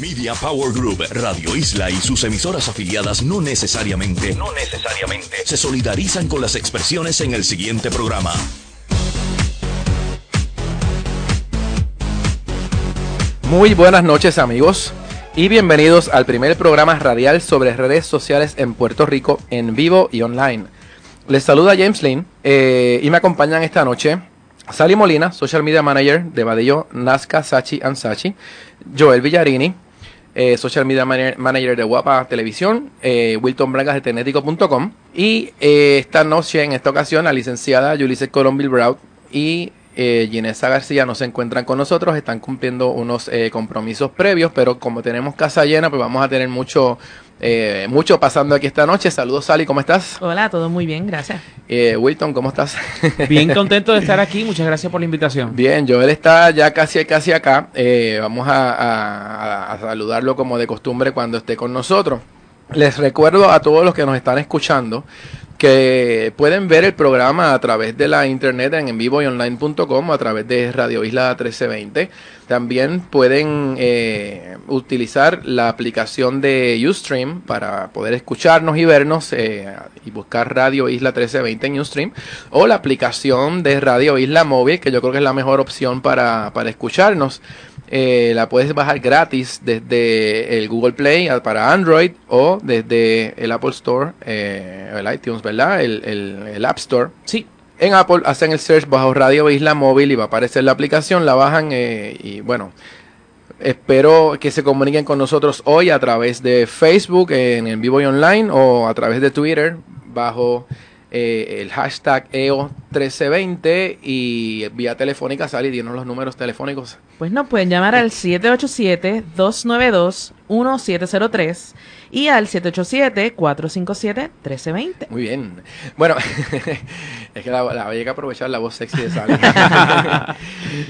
Media Power Group, Radio Isla y sus emisoras afiliadas no necesariamente, no necesariamente se solidarizan con las expresiones en el siguiente programa. Muy buenas noches amigos y bienvenidos al primer programa radial sobre redes sociales en Puerto Rico en vivo y online. Les saluda James Lynn eh, y me acompañan esta noche Sally Molina, Social Media Manager de Badillo, Nazca, Sachi and Sachi, Joel Villarini, eh, Social Media Manager de Guapa Televisión, eh, Wilton Bragas de Tenético.com y eh, esta noche, en esta ocasión, la licenciada Yulise Colombil Brown y eh, Ginesa García no se encuentran con nosotros, están cumpliendo unos eh, compromisos previos, pero como tenemos casa llena, pues vamos a tener mucho, eh, mucho pasando aquí esta noche. Saludos, Sally, ¿cómo estás? Hola, todo muy bien, gracias. Eh, Wilton, ¿cómo estás? Bien contento de estar aquí, muchas gracias por la invitación. Bien, Joel está ya casi, casi acá. Eh, vamos a, a- a saludarlo como de costumbre cuando esté con nosotros. Les recuerdo a todos los que nos están escuchando que pueden ver el programa a través de la internet en envivoyonline.com o a través de Radio Isla 1320. También pueden eh, utilizar la aplicación de Ustream para poder escucharnos y vernos eh, y buscar Radio Isla 1320 en Ustream o la aplicación de Radio Isla Móvil que yo creo que es la mejor opción para, para escucharnos. Eh, la puedes bajar gratis desde el Google Play para Android o desde el Apple Store, eh, el iTunes, ¿verdad? El, el- el App Store. Sí, En Apple hacen el search bajo Radio Isla Móvil y va a aparecer la aplicación, la bajan eh, y bueno, espero que se comuniquen con nosotros hoy a través de Facebook en el vivo y online o a través de Twitter bajo eh, el hashtag E EO1320 y vía telefónica, Sally, dinos los números telefónicos. Pues nos pueden llamar al 787-292-1703 y al 787-457-1320. Muy bien. Bueno, es que la, la hay que aprovechar la voz sexy de Sally.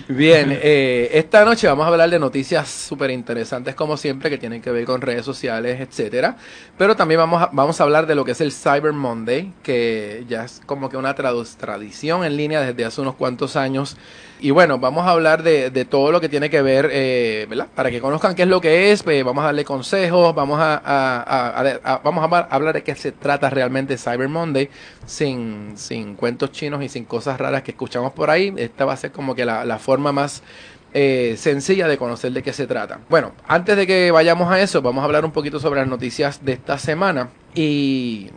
bien, eh, esta noche vamos a hablar de noticias súper interesantes como siempre que tienen que ver con redes sociales, etcétera. Pero también vamos a, vamos a hablar de lo que es el Cyber Monday, que ya es como que una tradición en línea desde hace unos cuantos años. Y bueno, vamos a hablar de, de todo lo que tiene que ver, eh, ¿verdad? Para que conozcan qué es lo que es, pues, vamos a darle consejos, vamos a, vamos a hablar- hablar de qué se trata realmente Cyber Monday, sin, sin cuentos chinos y sin cosas raras que escuchamos por ahí. Esta va a ser como que la, la forma más eh, sencilla de conocer de qué se trata. Bueno, antes de que vayamos a eso, vamos a hablar un poquito sobre las noticias de esta semana. Y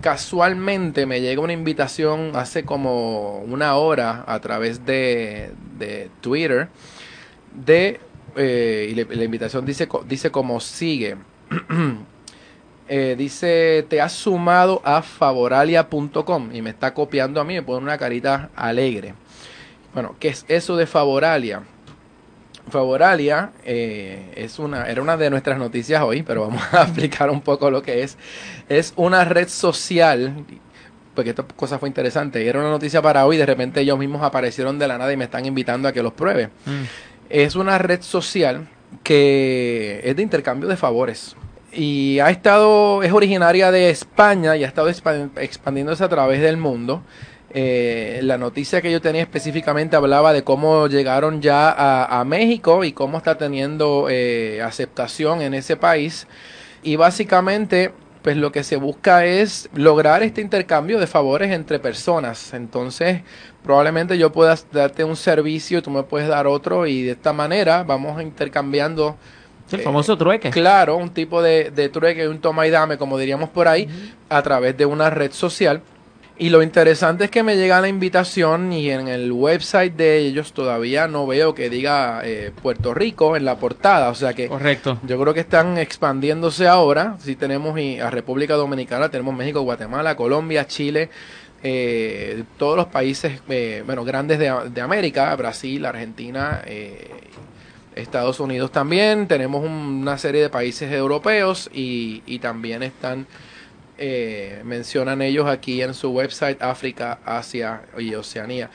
casualmente me llega una invitación hace como una hora a través de, de Twitter de eh, y la invitación dice dice como sigue. Eh, dice te has sumado a favoralia.com y me está copiando a mí me pone una carita alegre bueno qué es eso de favoralia Favoralia eh, es una, era una de nuestras noticias hoy, pero vamos a explicar un poco lo que es. Es una red social, porque esta cosa fue interesante. Era una noticia para hoy, de repente ellos mismos aparecieron de la nada y me están invitando a que los pruebe. Es una red social que es de intercambio de favores. Y ha estado, es originaria de España y ha estado expan- expandiéndose a través del mundo. Eh, la noticia que yo tenía específicamente hablaba de cómo llegaron ya a, a México y cómo está teniendo eh, aceptación en ese país. Y básicamente, pues lo que se busca es lograr este intercambio de favores entre personas. Entonces, probablemente yo pueda darte un servicio y tú me puedes dar otro y de esta manera vamos intercambiando el famoso trueque. Claro, un tipo de, de trueque, un toma y dame, como diríamos por ahí, a través de una red social. Y lo interesante es que me llega la invitación y en el website de ellos todavía no veo que diga eh, Puerto Rico en la portada. O sea que Correcto. yo creo que están expandiéndose ahora. Si tenemos y a República Dominicana, tenemos México, Guatemala, Colombia, Chile, eh, todos los países, eh, bueno, grandes de, de América, Brasil, Argentina, eh, Estados Unidos también. Tenemos un- una serie de países europeos y, y también están, eh, mencionan ellos aquí en su website África, Asia y Oceanía.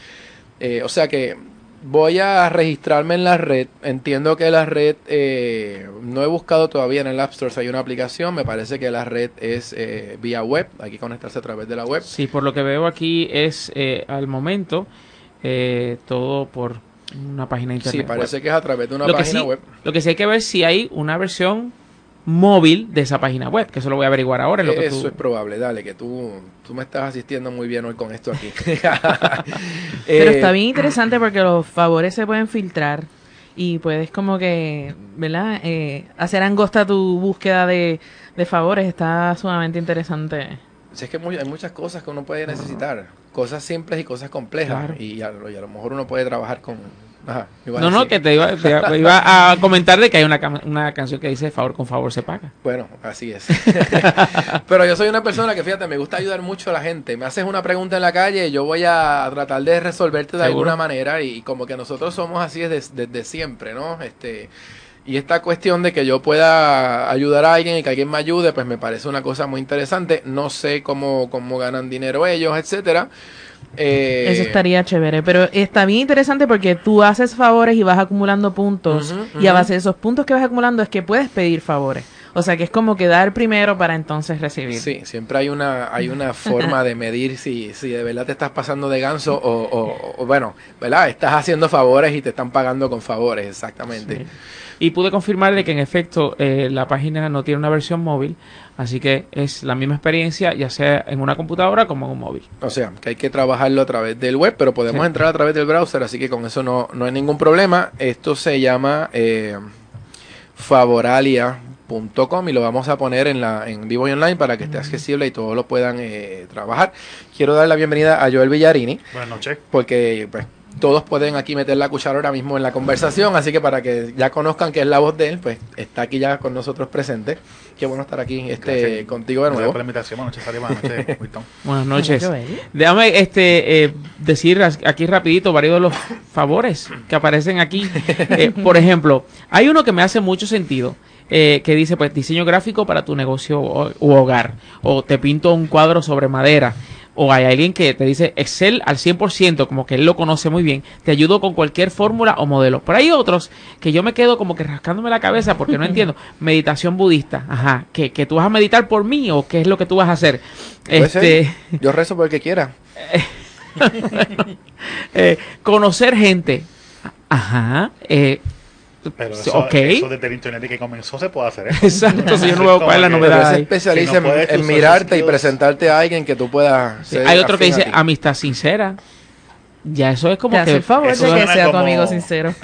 Eh, o sea que voy a registrarme en la red. Entiendo que la red, eh, no he buscado todavía en el App Store si hay una aplicación. Me parece que la red es eh, vía web. Hay que conectarse a través de la web. Sí, por lo que veo aquí es eh, al momento eh, todo por una página internet. Sí, parece que es a través de una lo página sí, web. Lo que sí hay que ver si hay una versión móvil de esa página web, que eso lo voy a averiguar ahora. en lo que Eso tú- es probable, dale, que tú, tú me estás asistiendo muy bien hoy con esto aquí. Pero Eh, está bien interesante porque los favores se pueden filtrar y puedes como que, ¿verdad? Eh, hacer angosta tu búsqueda de, de favores. Está sumamente interesante. Si es que muy- hay muchas cosas que uno puede necesitar, cosas simples y cosas complejas, Claro. y, a, lo- y a lo mejor uno puede trabajar con... Ajá, No, no, que te iba, te iba- a comentar de que hay una, una canción que dice favor con favor se paga. Bueno, así es. Pero yo soy una persona que, fíjate, me gusta ayudar mucho a la gente. Me haces una pregunta en la calle, yo voy a tratar de resolverte de ¿Seguro? alguna manera y como que nosotros somos así desde, desde siempre, ¿no? Este, y esta cuestión de que yo pueda ayudar a alguien y que alguien me ayude, pues me parece una cosa muy interesante. No sé cómo, cómo ganan dinero ellos, etcétera. Eh, Eso estaría chévere. Pero está bien interesante porque tú haces favores y vas acumulando puntos. Y a base de esos puntos que vas acumulando es que puedes pedir favores. O sea que es como que dar primero para entonces recibir. Sí, siempre hay una, hay una forma de medir si, si de verdad te estás pasando de ganso o, o- o, bueno, ¿verdad? Estás haciendo favores y te están pagando con favores, exactamente. Sí. Y pude confirmarle que en efecto eh, la página no tiene una versión móvil, así que es la misma experiencia, ya sea en una computadora como en un móvil. O sea, que hay que trabajarlo a través del web, pero podemos Sí. entrar a través del browser, así que con eso no, no hay ningún problema. Esto se llama eh, favoralia.com y lo vamos a poner en la en vivo y online para que esté accesible y todos lo puedan eh, trabajar. Quiero dar la bienvenida a Joel Villarini. Buenas noches. porque pues todos pueden aquí meter la cuchara ahora mismo en la conversación, así que para que ya conozcan que es la voz de él, pues está aquí ya con nosotros presente. Qué bueno estar aquí este Gracias. contigo de Gracias nuevo. por la invitación. Buenas noches, Sari. Buenas noches, Wilton. Buenas noches. Joel. Déjame este, eh, decir aquí rapidito varios de los favores que aparecen aquí. Eh, por ejemplo, hay uno que me hace mucho sentido. eh, que dice pues diseño gráfico para tu negocio o, u hogar o te pinto un cuadro sobre madera o hay alguien que te dice Excel al 100% como que él lo conoce muy bien te ayudo con cualquier fórmula o modelo pero hay otros que yo me quedo como que rascándome la cabeza porque no entiendo meditación budista ajá que, que tú vas a meditar por mí o qué es lo que tú vas a hacer este ser. Yo rezo por el que quiera. eh, conocer gente. Ajá. eh, Pero eso, eso desde el internet que comenzó se puede hacer. ¿eh? exacto, si yo no veo cuál es la novedad. se especializa Si no en- mirarte y presentarte a alguien que tú puedas Sí, ser Hay otro que dice amistad sincera. Ya eso es como Te hace que. el favor de eso que sea tu amigo sincero.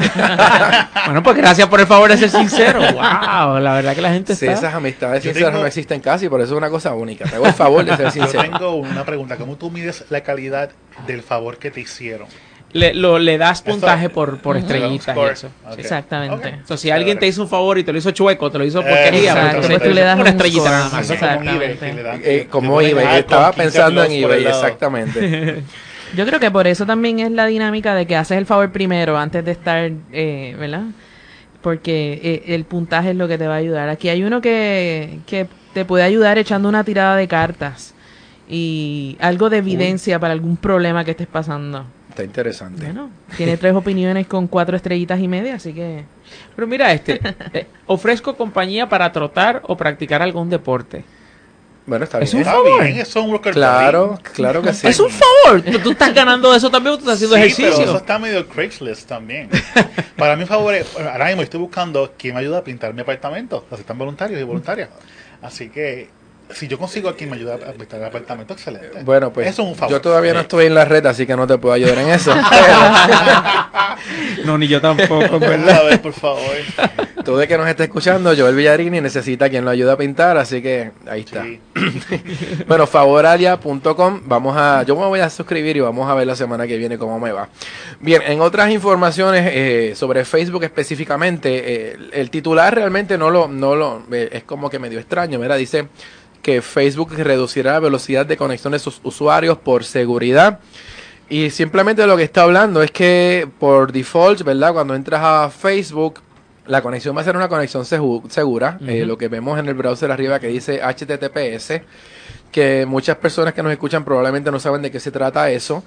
Bueno, pues gracias por el favor de ser sincero. Wow, la verdad que la gente Sí, está. esas amistades Yo sinceras tengo- no existen casi, por eso es una cosa única. Te hago el favor de ser Yo sincero. tengo una pregunta. ¿Cómo tú mides la calidad del favor que te hicieron? Le, lo, le das puntaje por, por estrellitas y eso. Exactamente. Ok. Entonces, si alguien te hizo un favor y te lo hizo chueco, te lo hizo Eh, porquería, pues, entonces Tú le das una un estrellita score. nada más. Eso es como eBay, Eh, estaba 15 pensando en eBay, exactamente. Yo creo que por eso también es la dinámica de que haces el favor primero antes de estar, eh, ¿verdad? Porque eh, el puntaje es lo que te va a ayudar. Aquí hay uno que, que te puede ayudar echando una tirada de cartas y algo de evidencia para algún problema que estés pasando. Está interesante. Bueno, tiene tres opiniones con cuatro estrellitas y media, así que Pero mira este. eh, ofrezco compañía para trotar o practicar algún deporte. Bueno, está Es bien. un Está favor. bien, eso es un worker Claro, claro que sí. Es un favor. Tú, tú estás ganando eso también o tú estás haciendo sí, ejercicio. pero eso está medio Craigslist también. Para mí, favor, es- ahora mismo estoy buscando quién me ayuda a pintar mi apartamento. Aceptan voluntarios y voluntarias. Así que, si yo consigo a quien me ayuda a pintar el apartamento, excelente. Bueno, pues Eso es un favor. yo todavía no estoy en la red, así que no te puedo ayudar en eso. No, ni yo tampoco, A ver, por favor. Tú de que nos esté escuchando, Joel Villarini necesita quien lo ayude a pintar, así que ahí está. Sí. Bueno, favoralia.com, vamos a, yo me voy a suscribir y vamos a ver la semana que viene cómo me va. Bien, en otras informaciones eh, sobre Facebook específicamente, eh, el, el titular realmente no lo, no lo, eh, es como que medio extraño, ¿verdad? Dice que Facebook reducirá la velocidad de conexión de sus usuarios por seguridad. Y simplemente lo que está hablando es que por default, ¿verdad? Cuando entras a Facebook, la conexión va a ser una conexión segu- segura. Eh, lo que vemos en el browser arriba que dice HTTPS, que muchas personas que nos escuchan probablemente no saben de qué se trata eso.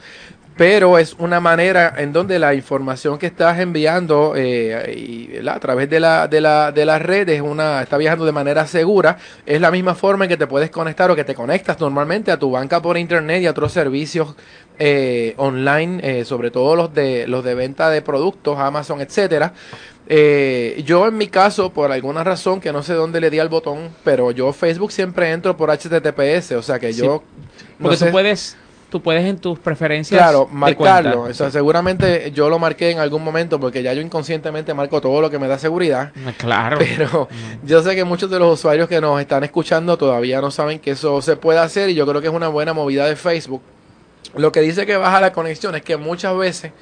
Pero es una manera en donde la información que estás enviando eh, y, a través de la, de, la, de la red es una, está viajando de manera segura. Es la misma forma en que te puedes conectar o que te conectas normalmente a tu banca por internet y a otros servicios eh, online, eh, sobre todo los de, los de venta de productos, Amazon, etcétera. Eh, yo en mi caso, por alguna razón que no sé dónde le di al botón, pero yo Facebook siempre entro por HTTPS, o sea que Sí, yo... no Porque sé- tú puedes, tú puedes en tus preferencias. Claro, marcarlo. O sea, seguramente yo lo marqué en algún momento porque ya yo inconscientemente marco todo lo que me da seguridad. Claro. Pero yo sé que muchos de los usuarios que nos están escuchando todavía no saben que eso se puede hacer y yo creo que es una buena movida de Facebook. Lo que dice que baja la conexión es que muchas veces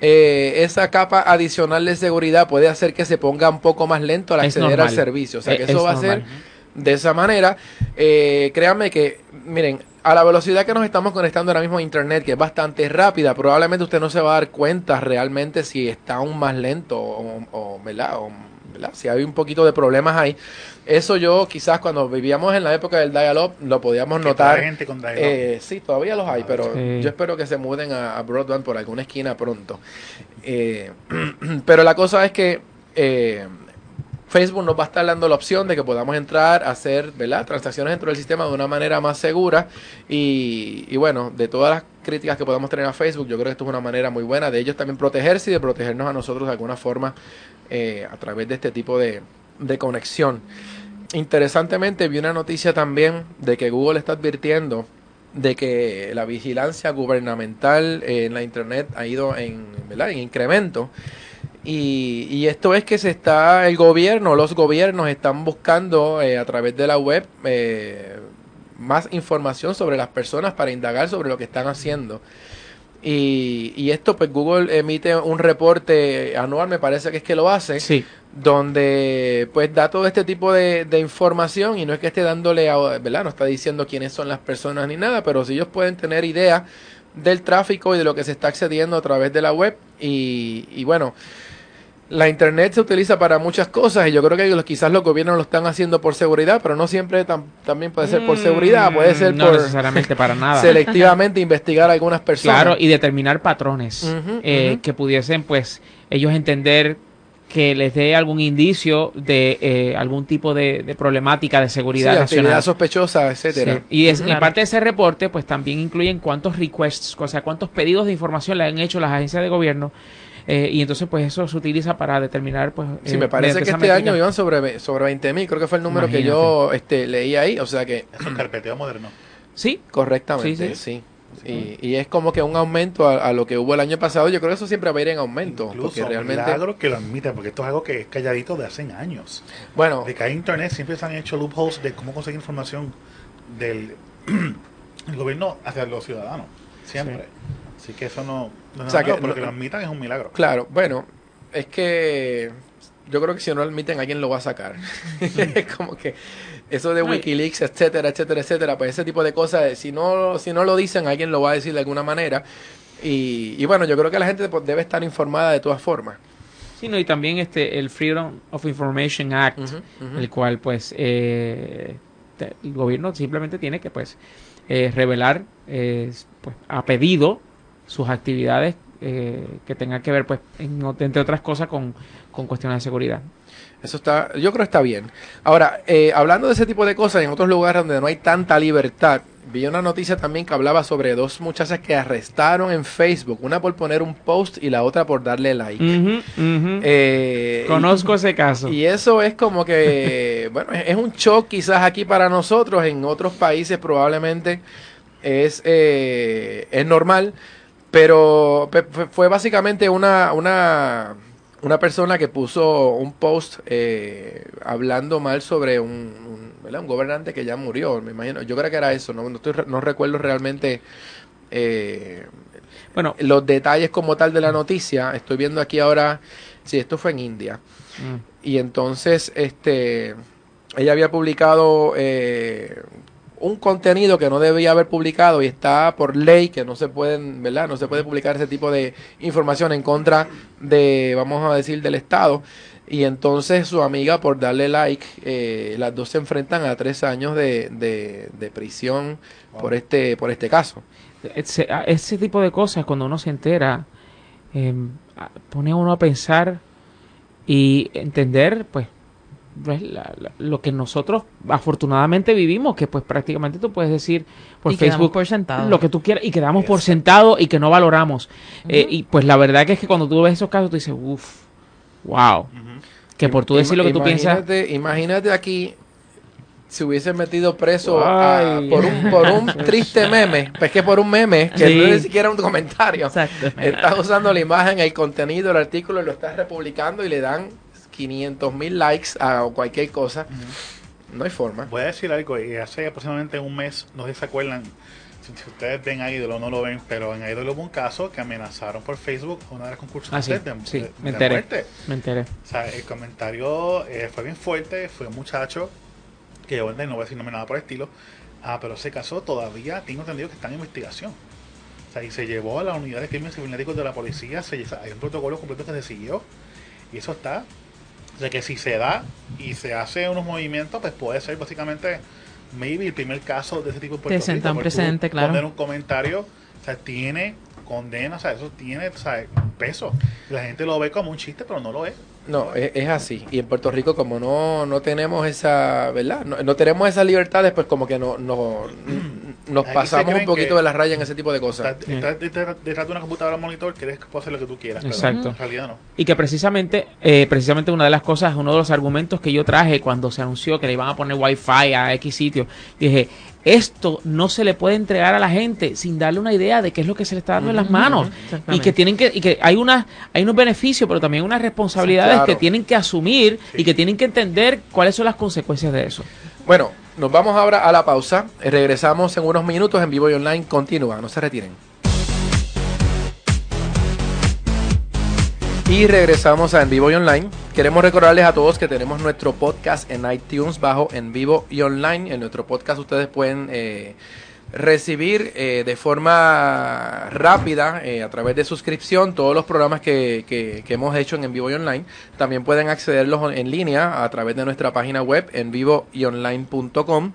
eh, esa capa adicional de seguridad puede hacer que se ponga un poco más lento al acceder al servicio. O sea, que Es- eso es va a ser de esa manera. Eh, créanme que, miren, a la velocidad que nos estamos conectando ahora mismo a Internet, que es bastante rápida, probablemente usted no se va a dar cuenta realmente si está aún más lento o, o, ¿verdad? O, ¿verdad? Si hay un poquito de problemas ahí. Eso yo quizás cuando vivíamos en la época del dial-up lo podíamos Que notar. gente con dial-up. Eh, sí, todavía los hay, pero Sí. yo espero que se muden a, a broadband por alguna esquina pronto. Eh, pero la cosa es que eh, Facebook nos va a estar dando la opción de que podamos entrar a hacer ¿verdad? transacciones dentro del sistema de una manera más segura. Y, y bueno, de todas las críticas que podamos tener a Facebook, yo creo que esto es una manera muy buena de ellos también protegerse y de protegernos a nosotros de alguna forma eh, a través de este tipo de, de conexión. Interesantemente, vi una noticia también de que Google está advirtiendo de que la vigilancia gubernamental eh, en la Internet ha ido en, ¿verdad? en incremento. Y, y esto es que se está, el gobierno, los gobiernos están buscando eh, a través de la web eh, más información sobre las personas para indagar sobre lo que están haciendo. Y, y esto, pues Google emite un reporte anual, me parece que es que lo hace, Sí. donde pues da todo este tipo de, de información y no es que esté dándole, a, ¿verdad? No está diciendo quiénes son las personas ni nada, pero sí ellos pueden tener idea del tráfico y de lo que se está accediendo a través de la web. Y, y bueno, la internet se utiliza para muchas cosas y yo creo que los- quizás los gobiernos lo están haciendo por seguridad, pero no siempre tam- también puede ser por seguridad, puede ser Mm, no por necesariamente para nada. selectivamente investigar a algunas personas. Claro, y determinar patrones eh, que pudiesen, pues, ellos entender que les dé algún indicio de eh, algún tipo de, de problemática de Sí, seguridad nacional. sospechosa, etcétera. Sí. Y es, Claro. en parte de ese reporte, pues también incluyen cuántos requests, o sea, cuántos pedidos de información le han hecho las agencias de gobierno. Eh, y entonces, pues eso se utiliza para determinar, pues. Sí, eh, me parece que este métrica. año iban sobre, sobre 20 mil, creo que fue el número que yo este, leí ahí, o sea que Eso es carpeteo moderno. Sí, correctamente, Sí, sí. Y, y es como que un aumento a, a lo que hubo el año pasado, yo creo que eso siempre va a ir en aumento, Incluso porque realmente, milagro que lo admiten, porque esto es algo que es calladito de hace años. bueno, De que hay internet siempre se han hecho loopholes de cómo conseguir información del el gobierno hacia los ciudadanos. Siempre. Así que eso no, no O sea, que nuevo, pero no- que lo admitan es un milagro. claro, bueno, es que yo creo que si no lo admiten alguien lo va a sacar. es como que eso de Wikileaks, etcétera, etcétera, etcétera, pues ese tipo de cosas, si no, si no lo dicen, alguien lo va a decir de alguna manera. Y, y bueno, yo creo que la gente pues, debe estar informada de todas formas. sí, no, y también este el Freedom of Information Act, el cual, pues, eh, el gobierno simplemente tiene que, pues, eh, revelar, eh, pues, a pedido sus actividades eh, que tengan que ver, pues, en- entre otras cosas, con, con cuestiones de seguridad. Eso está, yo creo que está bien. Ahora, eh, hablando de ese tipo de cosas, en otros lugares donde no hay tanta libertad, vi una noticia también que hablaba sobre dos muchachas que arrestaron en Facebook, una por poner un post y la otra por darle like. Eh, Conozco ese caso. y eso es como que, bueno, es un shock quizás aquí para nosotros, en otros países probablemente es, es normal, pero pe- fue- básicamente una, una, una persona que puso un post eh, hablando mal sobre un, un, gobernante que ya murió, me imagino, yo creo que era eso, no, no, estoy no recuerdo realmente eh, Bueno, los detalles como tal de la noticia, estoy viendo aquí ahora, si esto fue en India. mm, Y entonces, este, ella había publicado eh, un contenido que no debía haber publicado y está por ley que no se pueden, ¿verdad? No se puede publicar ese tipo de información en contra de, vamos a decir, del Estado. Y entonces su amiga, por darle like, eh, las dos se enfrentan a tres años de, de, de prisión por este, por este caso. ese, tipo de cosas, cuando uno se entera, eh, pone a uno a pensar y entender, pues, pues, la- la- lo que nosotros afortunadamente vivimos, que pues prácticamente tú puedes decir por Y Facebook por sentado. lo que tú quieras y quedamos por sentado y que no valoramos. Eh, y pues la verdad que es que cuando tú ves esos casos, tú dices, uff, wow. Que por tú decir lo que tú piensas, Imagínate- aquí si hubiese metido preso a- por, un, por un triste meme, pues que por un meme, que Sí. no es ni siquiera un comentario. Exacto. Estás usando la imagen, el contenido, el artículo, lo estás republicando y le dan 500 mil likes a cualquier cosa. No hay forma. Voy a decir algo, y hace aproximadamente un mes, no sé si se acuerdan, si, si ustedes ven a Ídolo o no lo ven, pero en Ídolo hubo un caso que amenazaron por Facebook a una de las concursantes Ah, sí, de, sí, de- me de enteré. muerte. me enteré. O sea, el comentario eh, fue bien fuerte, fue un muchacho que yo no voy a decir nombre nada por el estilo, ah, pero ese caso todavía tengo entendido que está en investigación. O sea, y se llevó a la unidad de crímenes cibernéticos de la policía, se, hay un protocolo completo que se siguió, y eso está. Sea, que si se da y se hace unos movimientos, pues puede ser básicamente, maybe el primer caso de ese tipo en Puerto Te Rico, precedente, claro. Poner un comentario, o sea, tiene condena, o sea, eso tiene o sea, peso. La gente lo ve como un chiste, pero no lo es. No, es, es así. Y en Puerto Rico, como no, no tenemos esa, ¿verdad? No, no tenemos esas libertades, pues como que no, no, nos Aquí pasamos un poquito de la raya en ese tipo de cosas. Estás detrás detrás de una computadora monitor, crees que puedes hacer lo que tú quieras. pero Exacto. en realidad no. Y que precisamente, eh, precisamente una de las cosas, uno de los argumentos que yo traje cuando se anunció que le iban a poner wifi a X sitio, dije, esto no se le puede entregar a la gente sin darle una idea de qué es lo que se le está dando en las manos. Y que tienen que, y que hay una, hay unos beneficios, pero también unas responsabilidades Sí, claro. que tienen que asumir y que tienen que entender cuáles son las consecuencias de eso. Bueno, nos vamos ahora a la pausa. Regresamos en unos minutos en vivo y online. Continúa, no se retiren. Y regresamos a En Vivo y Online. Queremos recordarles a todos que tenemos nuestro podcast en iTunes bajo En Vivo y Online. En nuestro podcast ustedes pueden eh, recibir eh, de forma rápida eh, a través de suscripción todos los programas que, que- hemos hecho en En Vivo y Online. También pueden accederlos en línea a través de nuestra página web en vivo y online.com.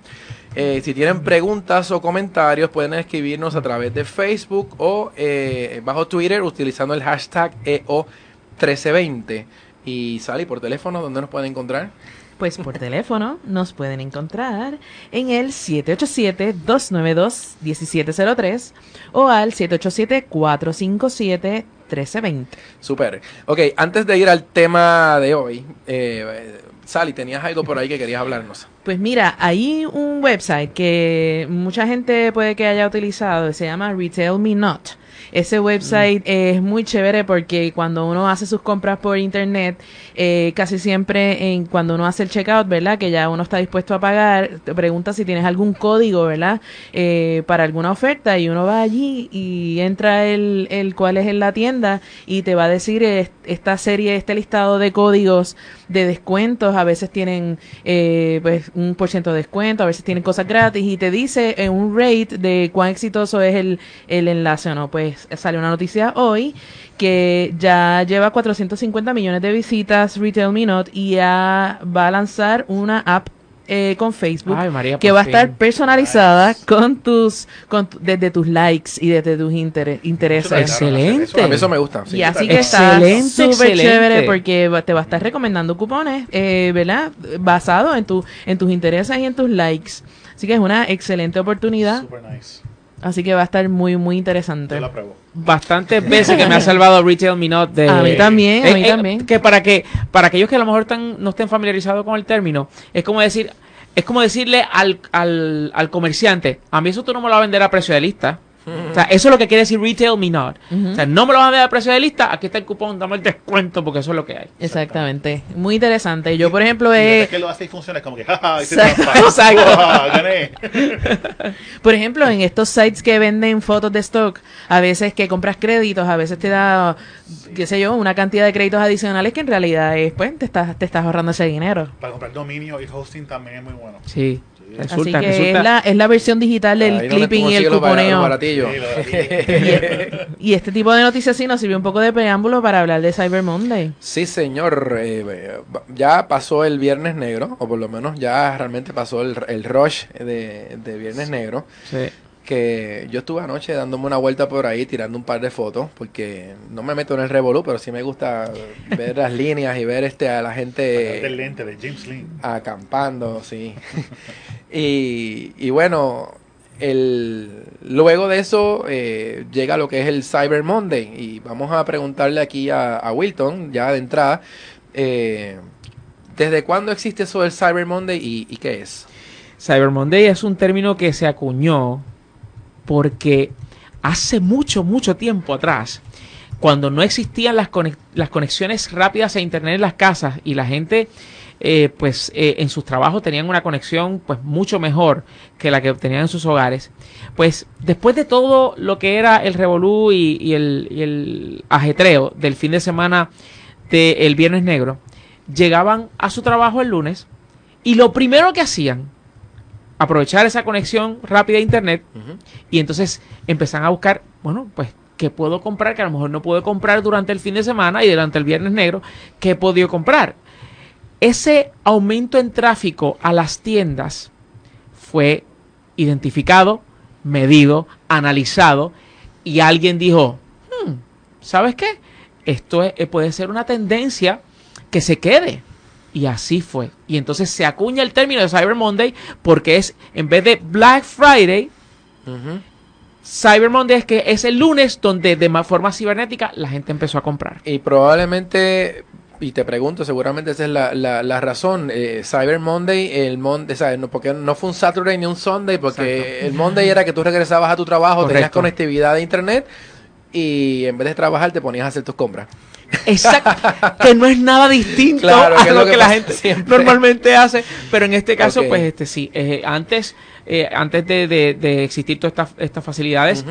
Eh, si tienen preguntas o comentarios pueden escribirnos a través de Facebook o eh, bajo Twitter utilizando el hashtag E EO1320. Y Sally, por teléfono, ¿dónde nos pueden encontrar? Pues por teléfono nos pueden encontrar en el 787-292-1703 o al 787-457-1320. Super. Ok, antes de ir al tema de hoy, eh, Sally, tenías algo por ahí que querías hablarnos. Pues mira, hay un website que mucha gente puede que haya utilizado, se llama Retail Me Not. Ese website es muy chévere porque cuando uno hace sus compras por internet, eh, casi siempre en, cuando uno hace el checkout, ¿verdad? Que ya uno está dispuesto a pagar, te pregunta si tienes algún código, ¿verdad? Eh, para alguna oferta y uno va allí y entra el, el cuál es en la tienda y te va a decir esta serie, este listado de códigos de descuentos, a veces tienen eh, pues un por ciento de descuento, a veces tienen cosas gratis y te dice en un rate de cuán exitoso es el, el enlace no. Pues sale una noticia hoy que ya lleva 450 millones de visitas Retail Minute y ya va a lanzar una app eh, con Facebook Ay, María, que va a estar personalizada con tus con desde tus likes y desde tus inter- intereses. Excelente. A mí eso me gusta. sí. Y así que está súper chévere porque va- te va a estar recomendando cupones, eh, ¿verdad? Basado en, tu, en tus intereses y en tus likes. Así que es una excelente oportunidad. Super nice. Así que va a estar muy, muy interesante. Yo lo apruebo. bastantes veces que me ha salvado Retail Me Not de A mí también, a mí también. que para que para aquellos que a lo mejor están, no estén familiarizados con el término es como decir es como decirle al, al, al comerciante a mí eso tú no me lo vas a vender a precio de lista o sea, eso es lo que quiere decir Retail Me Not o sea, no me lo vas a vender a precio de lista aquí está el cupón, dame el descuento porque eso es lo que hay Exactamente. Muy interesante. Yo, por ejemplo, he, desde que lo hace y funciona, es como que. Ah, gané. Por ejemplo, en estos sites que venden fotos de stock, a veces que compras créditos, a veces te da, qué sé yo, una cantidad de créditos adicionales que en realidad es, pues, te estás, te estás ahorrando ese dinero. Para comprar dominio y hosting también es muy bueno. sí, Así que resulta es la, es la versión digital del clipping y el cuponeo. Sí, de- Y este tipo de noticias sí nos sirvió un poco de preámbulo para hablar de Cyber Monday. Sí, señor. eh, ya pasó el Viernes Negro, o por lo menos ya realmente pasó el, el rush de, de Viernes Negro. sí. que yo estuve anoche dándome una vuelta por ahí, tirando un par de fotos, porque no me meto en el revolú, pero sí me gusta ver las líneas y ver este a la gente del lente de James Lynn. acampando, sí. Y, bueno, el, luego de eso eh, llega lo que es el Cyber Monday y vamos a preguntarle aquí a, Wilton, ya de entrada, eh, ¿desde cuándo existe eso del Cyber Monday y, qué es? Cyber Monday es un término que se acuñó porque hace mucho, mucho tiempo atrás, cuando no existían las conexiones rápidas a Internet en las casas y la gente, eh, pues eh, en sus trabajos tenían una conexión pues mucho mejor que la que tenían en sus hogares, pues después de todo lo que era el revolú y, y el, y el ajetreo del fin de semana del Viernes Negro, llegaban a su trabajo el lunes y lo primero que hacían, aprovechar esa conexión rápida a Internet y entonces empezaron a buscar, bueno, pues, ¿qué puedo comprar? Que a lo mejor no puedo comprar durante el fin de semana y durante el viernes negro, ¿qué he podido comprar? Ese aumento en tráfico a las tiendas fue identificado, medido, analizado y alguien dijo, "Hmm, ¿sabes qué? Esto es- eh, puede ser una tendencia que se quede. Y así fue. Y entonces se acuña el término de Cyber Monday porque es, en vez de Black Friday. Cyber Monday es que es el lunes donde de ma- forma cibernética la gente empezó a comprar. Y probablemente, y te pregunto, seguramente esa es la, la, la razón, eh, Cyber Monday, el Monday, ¿sabes? No, porque no fue un Saturday ni un Sunday, porque Exacto. el Monday era que tú regresabas a tu trabajo, tenías conectividad de internet y en vez de trabajar te ponías a hacer tus compras. Exacto. que no es nada distinto Claro, a lo lo que, que la gente siempre. normalmente hace. Pero en este caso, pues este sí. eh, antes, eh, antes de, de- de existir todas estas, estas facilidades.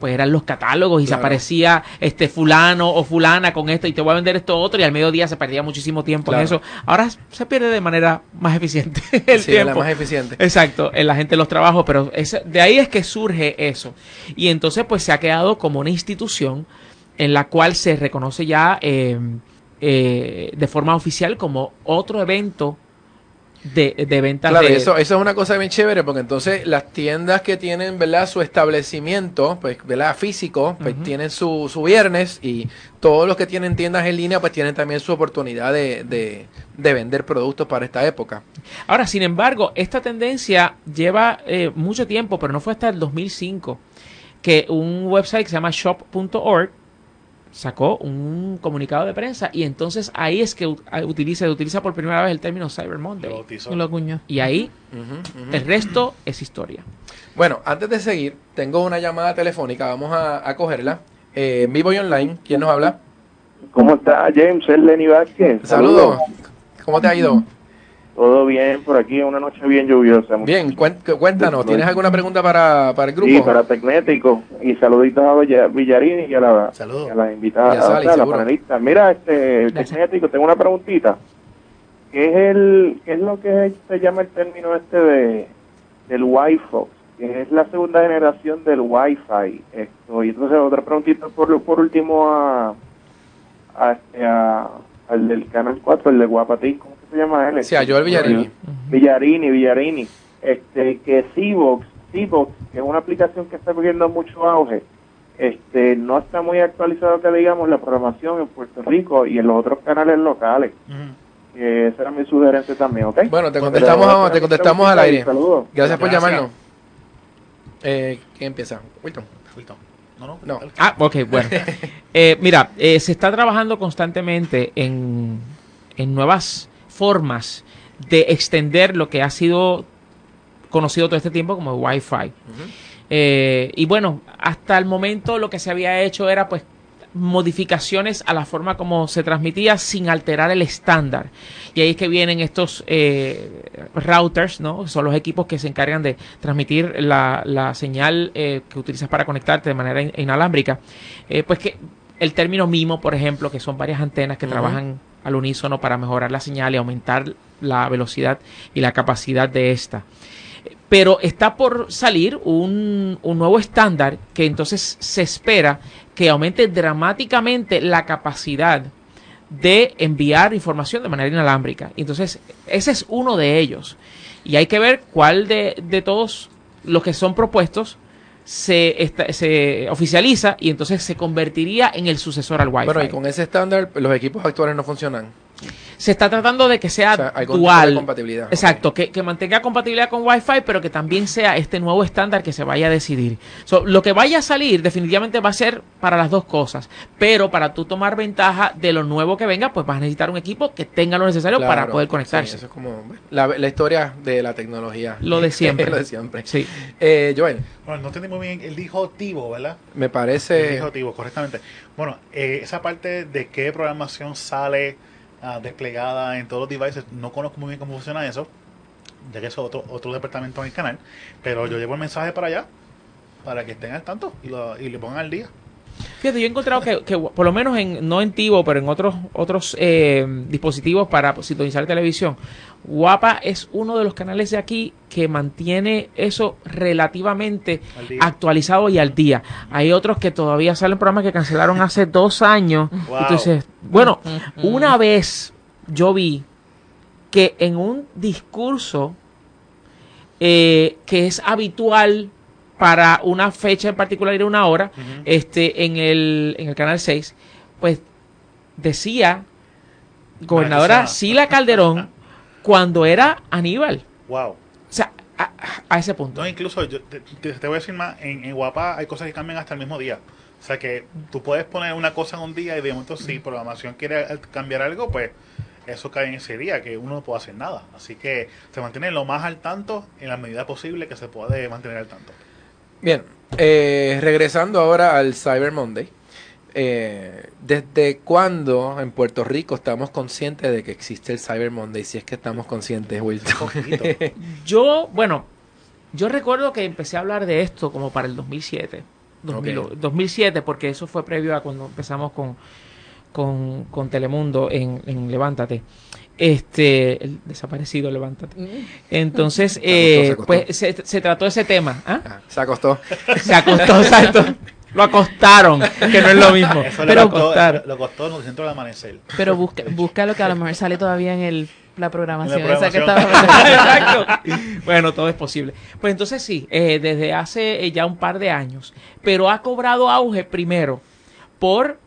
Pues eran los catálogos y se aparecía este fulano o fulana con esto y te voy a vender esto otro y al mediodía se perdía muchísimo tiempo en eso. Ahora se pierde de manera más eficiente el Sí, es la tiempo. más eficiente. Exacto, en la gente de los trabajos, pero ese- de ahí es que surge eso. Y entonces pues se ha quedado como una institución en la cual se reconoce ya eh, eh, de forma oficial como otro evento de, de ventas Claro, de... eso, eso es una cosa bien chévere porque entonces las tiendas que tienen, ¿verdad? Su establecimiento, pues, ¿verdad? Físico, pues tienen su, su viernes y todos los que tienen tiendas en línea, pues tienen también su oportunidad de, de, de vender productos para esta época. Ahora, sin embargo, esta tendencia lleva eh, mucho tiempo, pero no fue hasta el 2005 que un website que se llama shop.org sacó un comunicado de prensa y entonces ahí es que ah, utiliza, utiliza por primera vez el término Cyber Monday. Lo bautizó. Y lo acuñó. Y ahí el resto es historia. Bueno, antes de seguir, tengo una llamada telefónica, vamos a, a cogerla. Eh, en vivo y online, ¿quién nos habla? ¿Cómo está James? Es Lenny Vázquez. Saludos. ¿Cómo te ha ido? Todo bien por aquí, una noche bien lluviosa. Bien, cuéntanos, ¿tienes alguna pregunta para, para el grupo? Sí, para Tecnético. Y saluditos a Villa- Villarini y a la, Saludos. y a la invitada, o sea, a la panelista. Mira, este. Tecnético, tengo una preguntita. ¿Qué es, el, ¿Qué es lo que se llama el término este de del Wi-Fi? Que es la segunda generación del Wi-Fi. Esto, y entonces otra preguntita por, por último a, a, este, a- al del Canal 4, el de Guapatí. ¿Cómo que se llama él? Sí, a Joel Villarini. Villarini, Villarini, este, que Seabox, Seabox, que es una aplicación que está cogiendo mucho auge, este, no está muy actualizado que digamos la programación en Puerto Rico y en los otros canales locales. Esa era mi sugerencia también, ¿ok? Bueno, te contestamos, Pero, a- te contestamos al aire. Saludos. Gracias por Gracias. llamarnos. Eh, ¿Quién empieza? Wilton. Wilton. No, no. No. Ah, ok, bueno. Eh, mira, eh, se está trabajando constantemente en, en nuevas formas de extender lo que ha sido conocido todo este tiempo como Wi-Fi. Eh, y bueno, hasta el momento lo que se había hecho era pues modificaciones a la forma como se transmitía sin alterar el estándar. Y ahí es que vienen estos eh, routers, ¿no? Son los equipos que se encargan de transmitir la, la señal eh, que utilizas para conectarte de manera in- inalámbrica. Eh, pues que el término MIMO, por ejemplo, que son varias antenas que trabajan al unísono para mejorar la señal y aumentar la velocidad y la capacidad de esta pero está por salir un, un nuevo estándar que entonces se espera que aumente dramáticamente la capacidad de enviar información de manera inalámbrica. Entonces, ese es uno de ellos. Y hay que ver cuál de, de todos los que son propuestos se, esta- se oficializa y entonces se convertiría en el sucesor al Wi-Fi. Bueno, y con ese estándar los equipos actuales no funcionan. Se está tratando de que sea, O sea, hay dual. de compatibilidad. Exacto, que, que mantenga compatibilidad con Wi-Fi, pero que también sea este nuevo estándar que se vaya a decidir. So, lo que vaya a salir definitivamente va a ser para las dos cosas, pero para tú tomar ventaja de lo nuevo que venga, pues vas a necesitar un equipo que tenga lo necesario para poder sí, conectarse. eso es como bueno, la, la historia de la tecnología. Lo de siempre. lo de siempre. Sí. Eh, Joel, Bueno, no entendí muy bien. Él dijo Tivo, ¿verdad? me Él parece... dijo Tivo, correctamente. Bueno, eh, esa parte de qué programación sale ah, desplegada en todos los devices, no conozco muy bien cómo funciona eso, ya que eso es otro, otro departamento en el canal. Pero yo llevo el mensaje para allá, para que estén al tanto y, lo, y le pongan al día. Fíjate, yo he encontrado que, que por lo menos en, no en Tivo, pero en otros, otros eh, dispositivos para sintonizar televisión, Guapa es uno de los canales de aquí que mantiene eso relativamente actualizado y al día. Hay otros que todavía salen programas que cancelaron hace dos años. Wow. Entonces, bueno, una vez yo vi que en un discurso eh, que es habitual para una fecha en particular y una hora, este, en el, en el canal 6, pues decía gobernadora. Sila Calderón cuando era Aníbal. Wow. O sea, a, a ese punto. No, incluso yo te, voy a decir más, en, en Guapa hay cosas que cambian hasta el mismo día. O sea que tú puedes poner una cosa en un día y de momento si programación quiere eh, cambiar algo, pues eso cae en ese día, que uno no puede hacer nada. Así que se mantiene lo más al tanto en la medida posible que se puede mantener al tanto. Bien, eh, regresando ahora al Cyber Monday. eh, ¿Desde cuándo en Puerto Rico estamos conscientes de que existe el Cyber Monday? Si es que estamos conscientes. Poquito. Yo, bueno, yo recuerdo que empecé a hablar de esto como para el 2007. 2000 Ok. 2007, porque eso fue previo a cuando empezamos con, con, con Telemundo en, en Levántate. Este, el desaparecido Levántate. Entonces, Se eh, acostó, se acostó. pues se, se trató ese tema. ¿ah? Ah, se acostó. Se acostó, exacto. Lo acostaron, que no es lo mismo. Eso pero le costó, acostaron. lo costó en el centro del amanecer. Pero busca, busca lo que a lo mejor sale todavía en el, la programación. La esa que programación. estaba Exacto. Bueno, todo es posible. Pues entonces sí, eh, desde hace eh, ya un par de años, pero ha cobrado auge primero por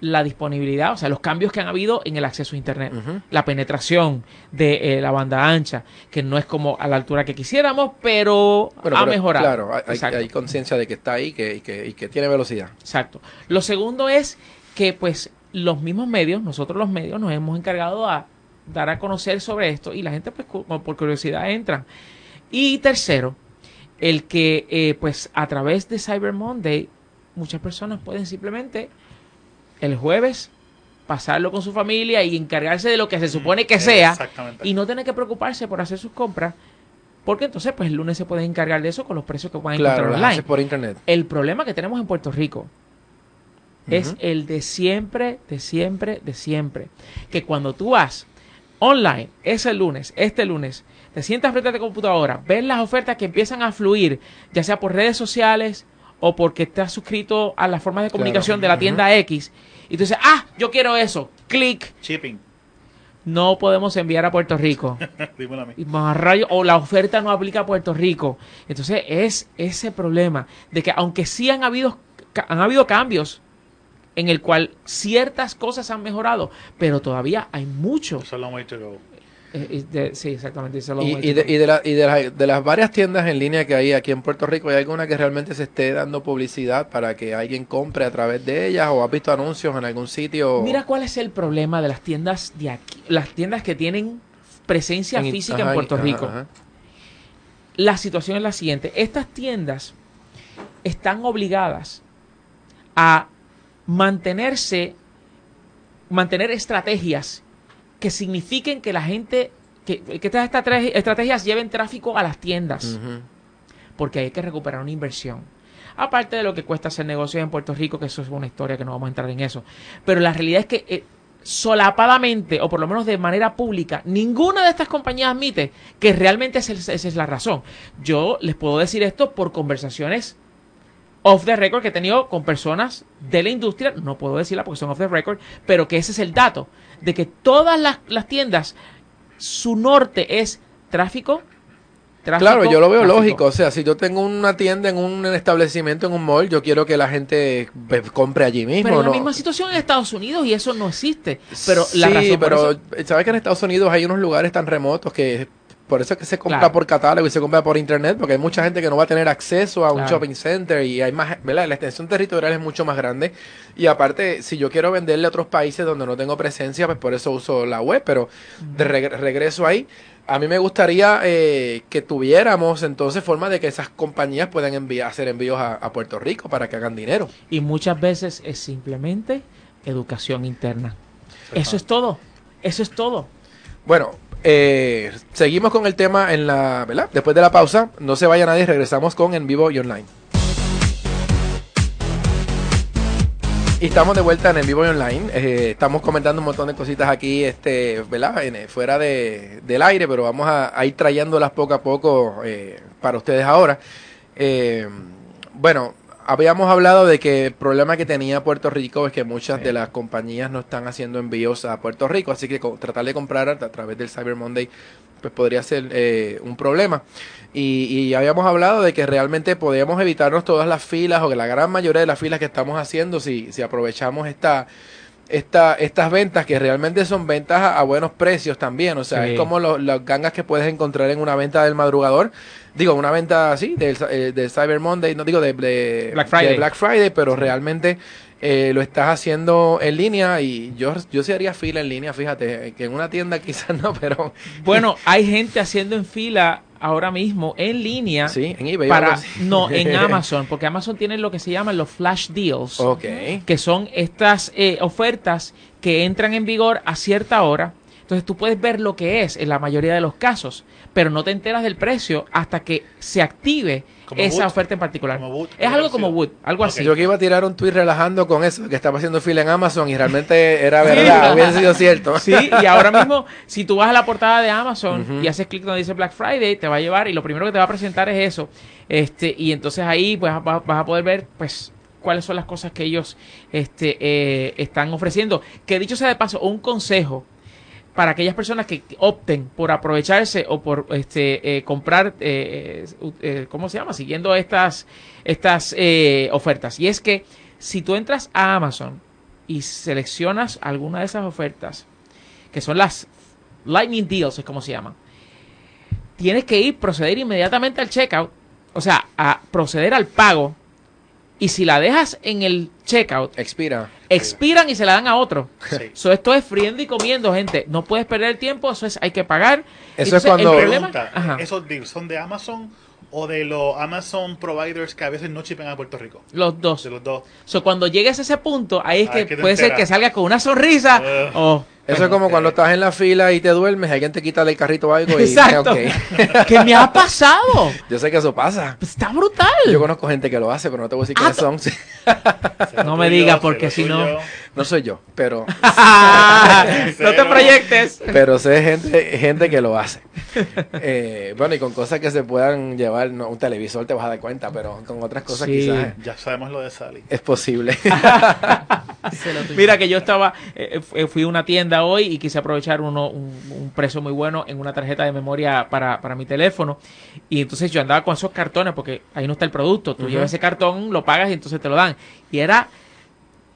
la disponibilidad, o sea, los cambios que han habido en el acceso a Internet, la penetración de eh, la banda ancha, que no es como a la altura que quisiéramos, pero Bueno, ha pero, mejorado. Claro, hay, conciencia de que está ahí que, y, que, y que tiene velocidad. Exacto. Lo segundo es que pues los mismos medios, nosotros los medios nos hemos encargado a dar a conocer sobre esto y la gente pues por curiosidad entran. Y tercero, el que eh, pues a través de Cyber Monday muchas personas pueden simplemente el jueves pasarlo con su familia y encargarse de lo que se supone que sea Exactamente. y no tener que preocuparse por hacer sus compras porque entonces pues el lunes se pueden encargar de eso con los precios que van a Claro, encontrar online. haces por internet. El problema que tenemos en Puerto Rico es el de siempre, de siempre, de siempre. Que cuando tú vas online, ese lunes, este lunes, te sientas frente a tu computadora, ves las ofertas que empiezan a fluir, ya sea por redes sociales o porque estás suscrito a las formas de comunicación de la tienda X, y tú dices, ah, yo quiero eso, clic, Shipping. no podemos enviar a Puerto Rico. Dímelo a mí. Y más rayo, o la oferta no aplica a Puerto Rico. Entonces es ese problema de que aunque sí han habido, han habido cambios en el cual ciertas cosas han mejorado, pero todavía hay mucho. Way to go. Eh, de- sí, exactamente. Y, de, y de la- y de la- de las varias tiendas en línea que hay aquí en Puerto Rico, ¿hay alguna que realmente se esté dando publicidad para que alguien compre a través de ellas o has visto anuncios en algún sitio? Mira cuál es el problema de las tiendas de aquí, las tiendas que tienen presencia En- física ajá, en Puerto ajá, Rico. ajá. La situación es la siguiente. Estas tiendas están obligadas a mantenerse, mantener estrategias que signifiquen que la gente, que, que estas estrate- estrategias lleven tráfico a las tiendas, porque hay que recuperar una inversión. Aparte de lo que cuesta hacer negocios en Puerto Rico, que eso es una historia que no vamos a entrar en eso. Pero la realidad es que eh, solapadamente, o por lo menos de manera pública, ninguna de estas compañías admite que realmente esa es, esa es la razón. Yo les puedo decir esto por conversaciones off the record que he tenido con personas de la industria, no puedo decirla porque son off the record, pero que ese es el dato, de que todas las, las tiendas, su norte es tráfico, tráfico. Claro, yo lo veo tráfico. lógico. O sea, si yo tengo una tienda en un establecimiento, en un mall, yo quiero que la gente ve- compre allí mismo. Pero es la misma situación en Estados Unidos y eso no existe. Pero la sí, razón por pero eso- sabes que en Estados Unidos hay unos lugares tan remotos que por eso es que se compra Claro. por catálogo y se compra por internet, porque hay mucha gente que no va a tener acceso a un Claro. shopping center y hay más, ¿verdad? La extensión territorial es mucho más grande. Y aparte, si yo quiero venderle a otros países donde no tengo presencia, pues por eso uso la web, pero de reg- regreso ahí. A mí me gustaría eh, que tuviéramos entonces forma de que esas compañías puedan enviar, hacer envíos a, a Puerto Rico para que hagan dinero. Y muchas veces es simplemente educación interna. Eso es todo. Eso es todo. Bueno, eh, seguimos con el tema en la, ¿verdad? Después de la pausa, no se vaya nadie, regresamos con En Vivo y Online. Y estamos de vuelta en En Vivo y Online. Eh, estamos comentando un montón de cositas aquí, este, ¿verdad? En- fuera de, del aire, pero vamos a, ir trayéndolas poco a poco eh, para ustedes ahora. Eh, bueno, habíamos hablado de que el problema que tenía Puerto Rico es que muchas de las compañías no están haciendo envíos a Puerto Rico, así que tratar de comprar a, través del Cyber Monday pues podría ser eh, un problema. Y, y habíamos hablado de que realmente podíamos evitarnos todas las filas o que la gran mayoría de las filas que estamos haciendo si, si aprovechamos esta, esta, estas ventas que realmente son ventas a, a buenos precios también. O sea, Sí. es como lo- las gangas que puedes encontrar en una venta del madrugador. Digo, una venta así del, eh, del Cyber Monday, no digo de, de- Black Friday. de Black Friday, pero realmente eh, lo estás haciendo en línea y yo, yo sí haría fila en línea, fíjate, que en una tienda quizás no, pero Bueno, hay gente haciendo en fila ahora mismo en línea sí, en eBay. para no en Amazon, porque Amazon tiene lo que se llaman los flash deals, ok. que son estas eh, ofertas que entran en vigor a cierta hora. Entonces tú puedes ver lo que es en la mayoría de los casos, pero no te enteras del precio hasta que se active Como esa Wood. oferta en particular. Como Wood, es algo como. Wood, algo así. Yo que iba a tirar un tweet relajando con eso, que estaba haciendo fila en Amazon y realmente era verdad, hubiese sido cierto. Sí, y ahora mismo, si tú vas a la portada de Amazon y haces clic donde dice Black Friday, te va a llevar y lo primero que te va a presentar es eso. Este, y entonces ahí pues va- vas a poder ver, pues, cuáles son las cosas que ellos este, eh, están ofreciendo. Que dicho sea de paso, un consejo para aquellas personas que opten por aprovecharse o por este eh, comprar, eh, eh, eh, ¿cómo se llama? Siguiendo estas, estas ofertas. Y es que si tú entras a Amazon y seleccionas alguna de esas ofertas, que son las Lightning Deals, es como se llaman, tienes que ir, proceder inmediatamente al checkout, o sea, a proceder al pago. Y si la dejas en el checkout, Expira. expiran y se la dan a otro. Sí. So, esto es friendo y comiendo, gente. No puedes perder el tiempo, eso es, hay que pagar. Eso es cuando- El problema. ¿esos deals son de Amazon o de los Amazon providers que a veces no chipen a Puerto Rico? los dos. De los dos. So, cuando llegues a ese punto, ahí es que, puede ser que salga con una sonrisa. O Eso es como cuando estás en la fila y te duermes, alguien te quita del carrito o algo y Exacto. ok. ¿Qué me ha pasado? Yo sé que eso pasa. Pues está brutal. Yo conozco gente que lo hace, pero no te voy a decir Ah, quiénes son. No me tuyo, diga, será porque si no-. No soy yo, pero no te proyectes. pero sé gente gente que lo hace. Eh, bueno, y con cosas que se puedan llevar, no, un televisor te vas a dar cuenta, pero con otras cosas Sí. quizás Ya sabemos lo de Sally. es posible. Mira que yo estaba, eh, fu- fui a una tienda hoy y quise aprovechar uno, un, un precio muy bueno en una tarjeta de memoria para, para mi teléfono. Y entonces yo andaba con esos cartones porque ahí no está el producto. Tú llevas ese cartón, lo pagas y entonces te lo dan. Y era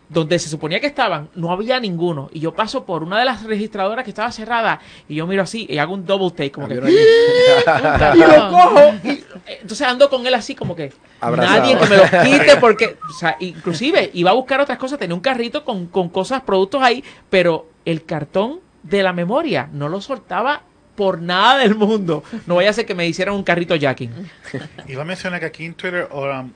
donde se suponía que estaban, no había ninguno. Y yo paso por una de las registradoras que estaba cerrada y yo miro así y hago un double take como que... Había y lo cojo y eh, entonces ando con él así como que Abrazado. nadie que me lo quite porque o sea inclusive iba a buscar otras cosas tenía un carrito con, con cosas productos ahí pero el cartón de la memoria no lo soltaba por nada del mundo no vaya a ser que me hicieran un carrito jacking Iba a mencionar que aquí en Twitter, um,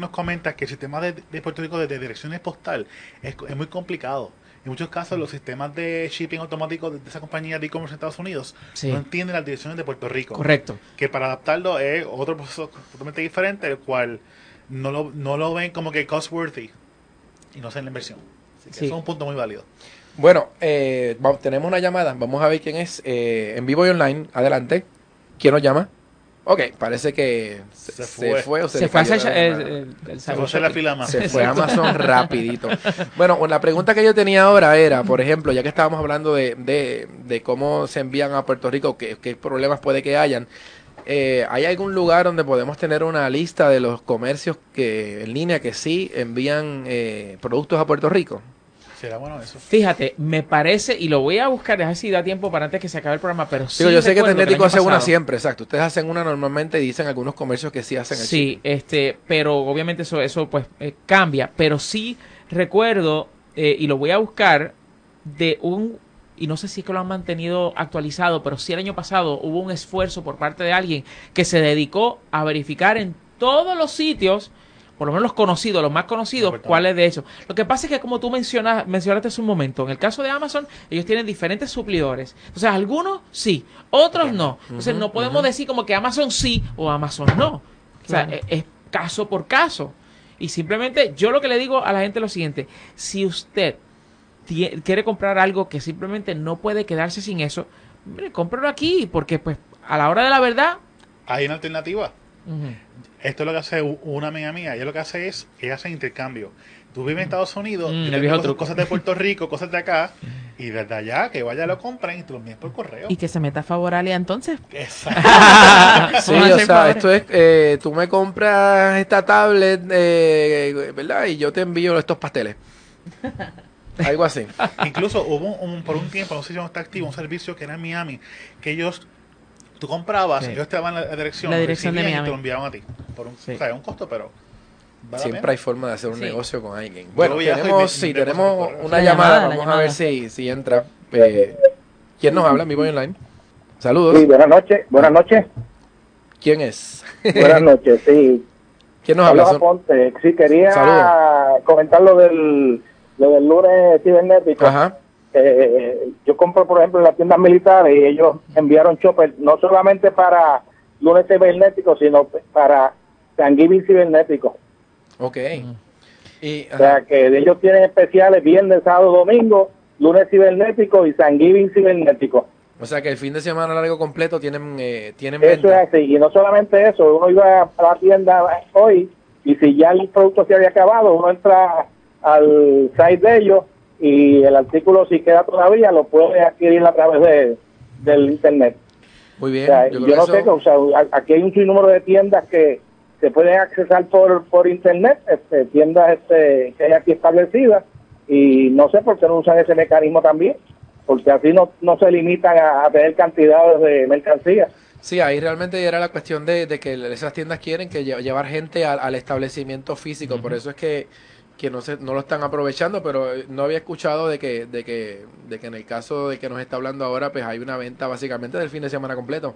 nos comenta que el sistema de, de Puerto Rico de, de direcciones postal es, es muy complicado. En muchos casos, los sistemas de shipping automático de, de esa compañía de e-commerce en Estados Unidos Sí. no entienden las direcciones de Puerto Rico. correcto Que para adaptarlo es otro proceso totalmente diferente, el cual no lo, no lo ven como que cost-worthy y no hacen la inversión. Así que Sí. eso es un punto muy válido. Bueno, eh, va- tenemos una llamada. Vamos a ver quién es. eh, en vivo y online. Adelante. ¿Quién nos llama? Ok, parece que se, Se se fue. fue. o se, se le fue a cayó hacer la el, llamada. el- el Se fue la fila más. Se fue a Amazon rapidito. Bueno, la pregunta que yo tenía ahora era, por ejemplo, ya que estábamos hablando de, de, de cómo se envían a Puerto Rico, qué, qué problemas puede que hayan. eh, ¿hay algún lugar donde podemos tener una lista de los comercios que en línea que sí envían eh, productos a Puerto Rico? Será bueno eso. Fíjate, me parece, y lo voy a buscar, a ver si da tiempo para antes que se acabe el programa, pero sí. Digo, yo sé que Tecnético año hace una pasado- siempre, exacto. Ustedes hacen una normalmente y dicen algunos comercios que sí hacen el Sí, este, pero obviamente eso, eso pues eh, cambia. Pero sí recuerdo, eh, y lo voy a buscar, de un, y no sé si es que lo han mantenido actualizado, pero sí el año pasado hubo un esfuerzo por parte de alguien que se dedicó a verificar en todos los sitios, por lo menos los conocidos, los más conocidos, cuáles de ellos. Lo que pasa es que como tú mencionas, mencionaste hace un momento, en el caso de Amazon, ellos tienen diferentes suplidores. O sea, algunos sí, otros no. Entonces no podemos decir como que Amazon sí o Amazon no. O sea, Claro. es, es caso por caso. Y simplemente yo lo que le digo a la gente es lo siguiente, si usted quiere comprar algo que simplemente no puede quedarse sin eso, mire, cómpralo aquí, porque pues a la hora de la verdad... Hay una alternativa. ujú, Esto es lo que hace una amiga mía. Ella lo que hace es, ella hace intercambio. Tú vives en Estados Unidos, Mm, yo cosas, cosas de Puerto Rico, cosas de acá, y desde allá que vaya lo compren y te lo envíen por correo. Y que se meta a Favoralia entonces. Exacto. Sí, o sea, esto es, eh, tú me compras esta tablet, eh, ¿verdad? Y yo te envío estos pasteles. Algo así. Incluso hubo un, un- por un tiempo, no sé si aún está activo, un servicio que era en Miami, que ellos, tú comprabas, Sí. ellos te daban la, la dirección, La dirección de recibían y Miami. te lo enviaban a ti. Por un, Sí. O sea, es un costo, pero Siempre hay forma de hacer un Sí. negocio con alguien. Bueno, tenemos, me- sí, me tenemos una La llamada. llamada, la Vamos a ver si, si entra. Eh, ¿Quién nos habla? Mi voy online. Saludos. Sí, buenas noches. Buenas noches. ¿Quién es? Buenas noches, sí. ¿Quién nos habla? Ponte. Sí, quería Saludos. comentar lo del, lo del lunes cibernético. Ajá. Eh, yo compro, por ejemplo, en las tiendas militares y ellos enviaron chopper no solamente para lunes cibernético, sino para Thanksgiving cibernético. Ok. Y, O sea, que ellos tienen especiales viernes, sábado, domingo, lunes cibernético y Thanksgiving cibernético. O sea que el fin de semana largo completo tienen, eh, tienen Eso es así. Y no solamente eso, uno iba a la tienda hoy y si ya el producto se había acabado, uno entra al site de ellos y el artículo si queda todavía lo puede adquirir a través de, del internet. Muy O bien. sea, yo yo, no sé, o sea, aquí hay un sinnúmero de tiendas que se pueden accesar por, por internet, este, tiendas este, que hay aquí establecidas y no sé por qué no usan ese mecanismo también, porque así no, no se limitan a, a tener cantidades de mercancía. Sí, ahí realmente era la cuestión de, de que esas tiendas quieren que lle- llevar gente al, al establecimiento físico, por eso es que, que no se, no lo están aprovechando, pero eh, no había escuchado de que, de que, de que en el caso de que nos está hablando ahora, pues hay una venta básicamente del fin de semana completo.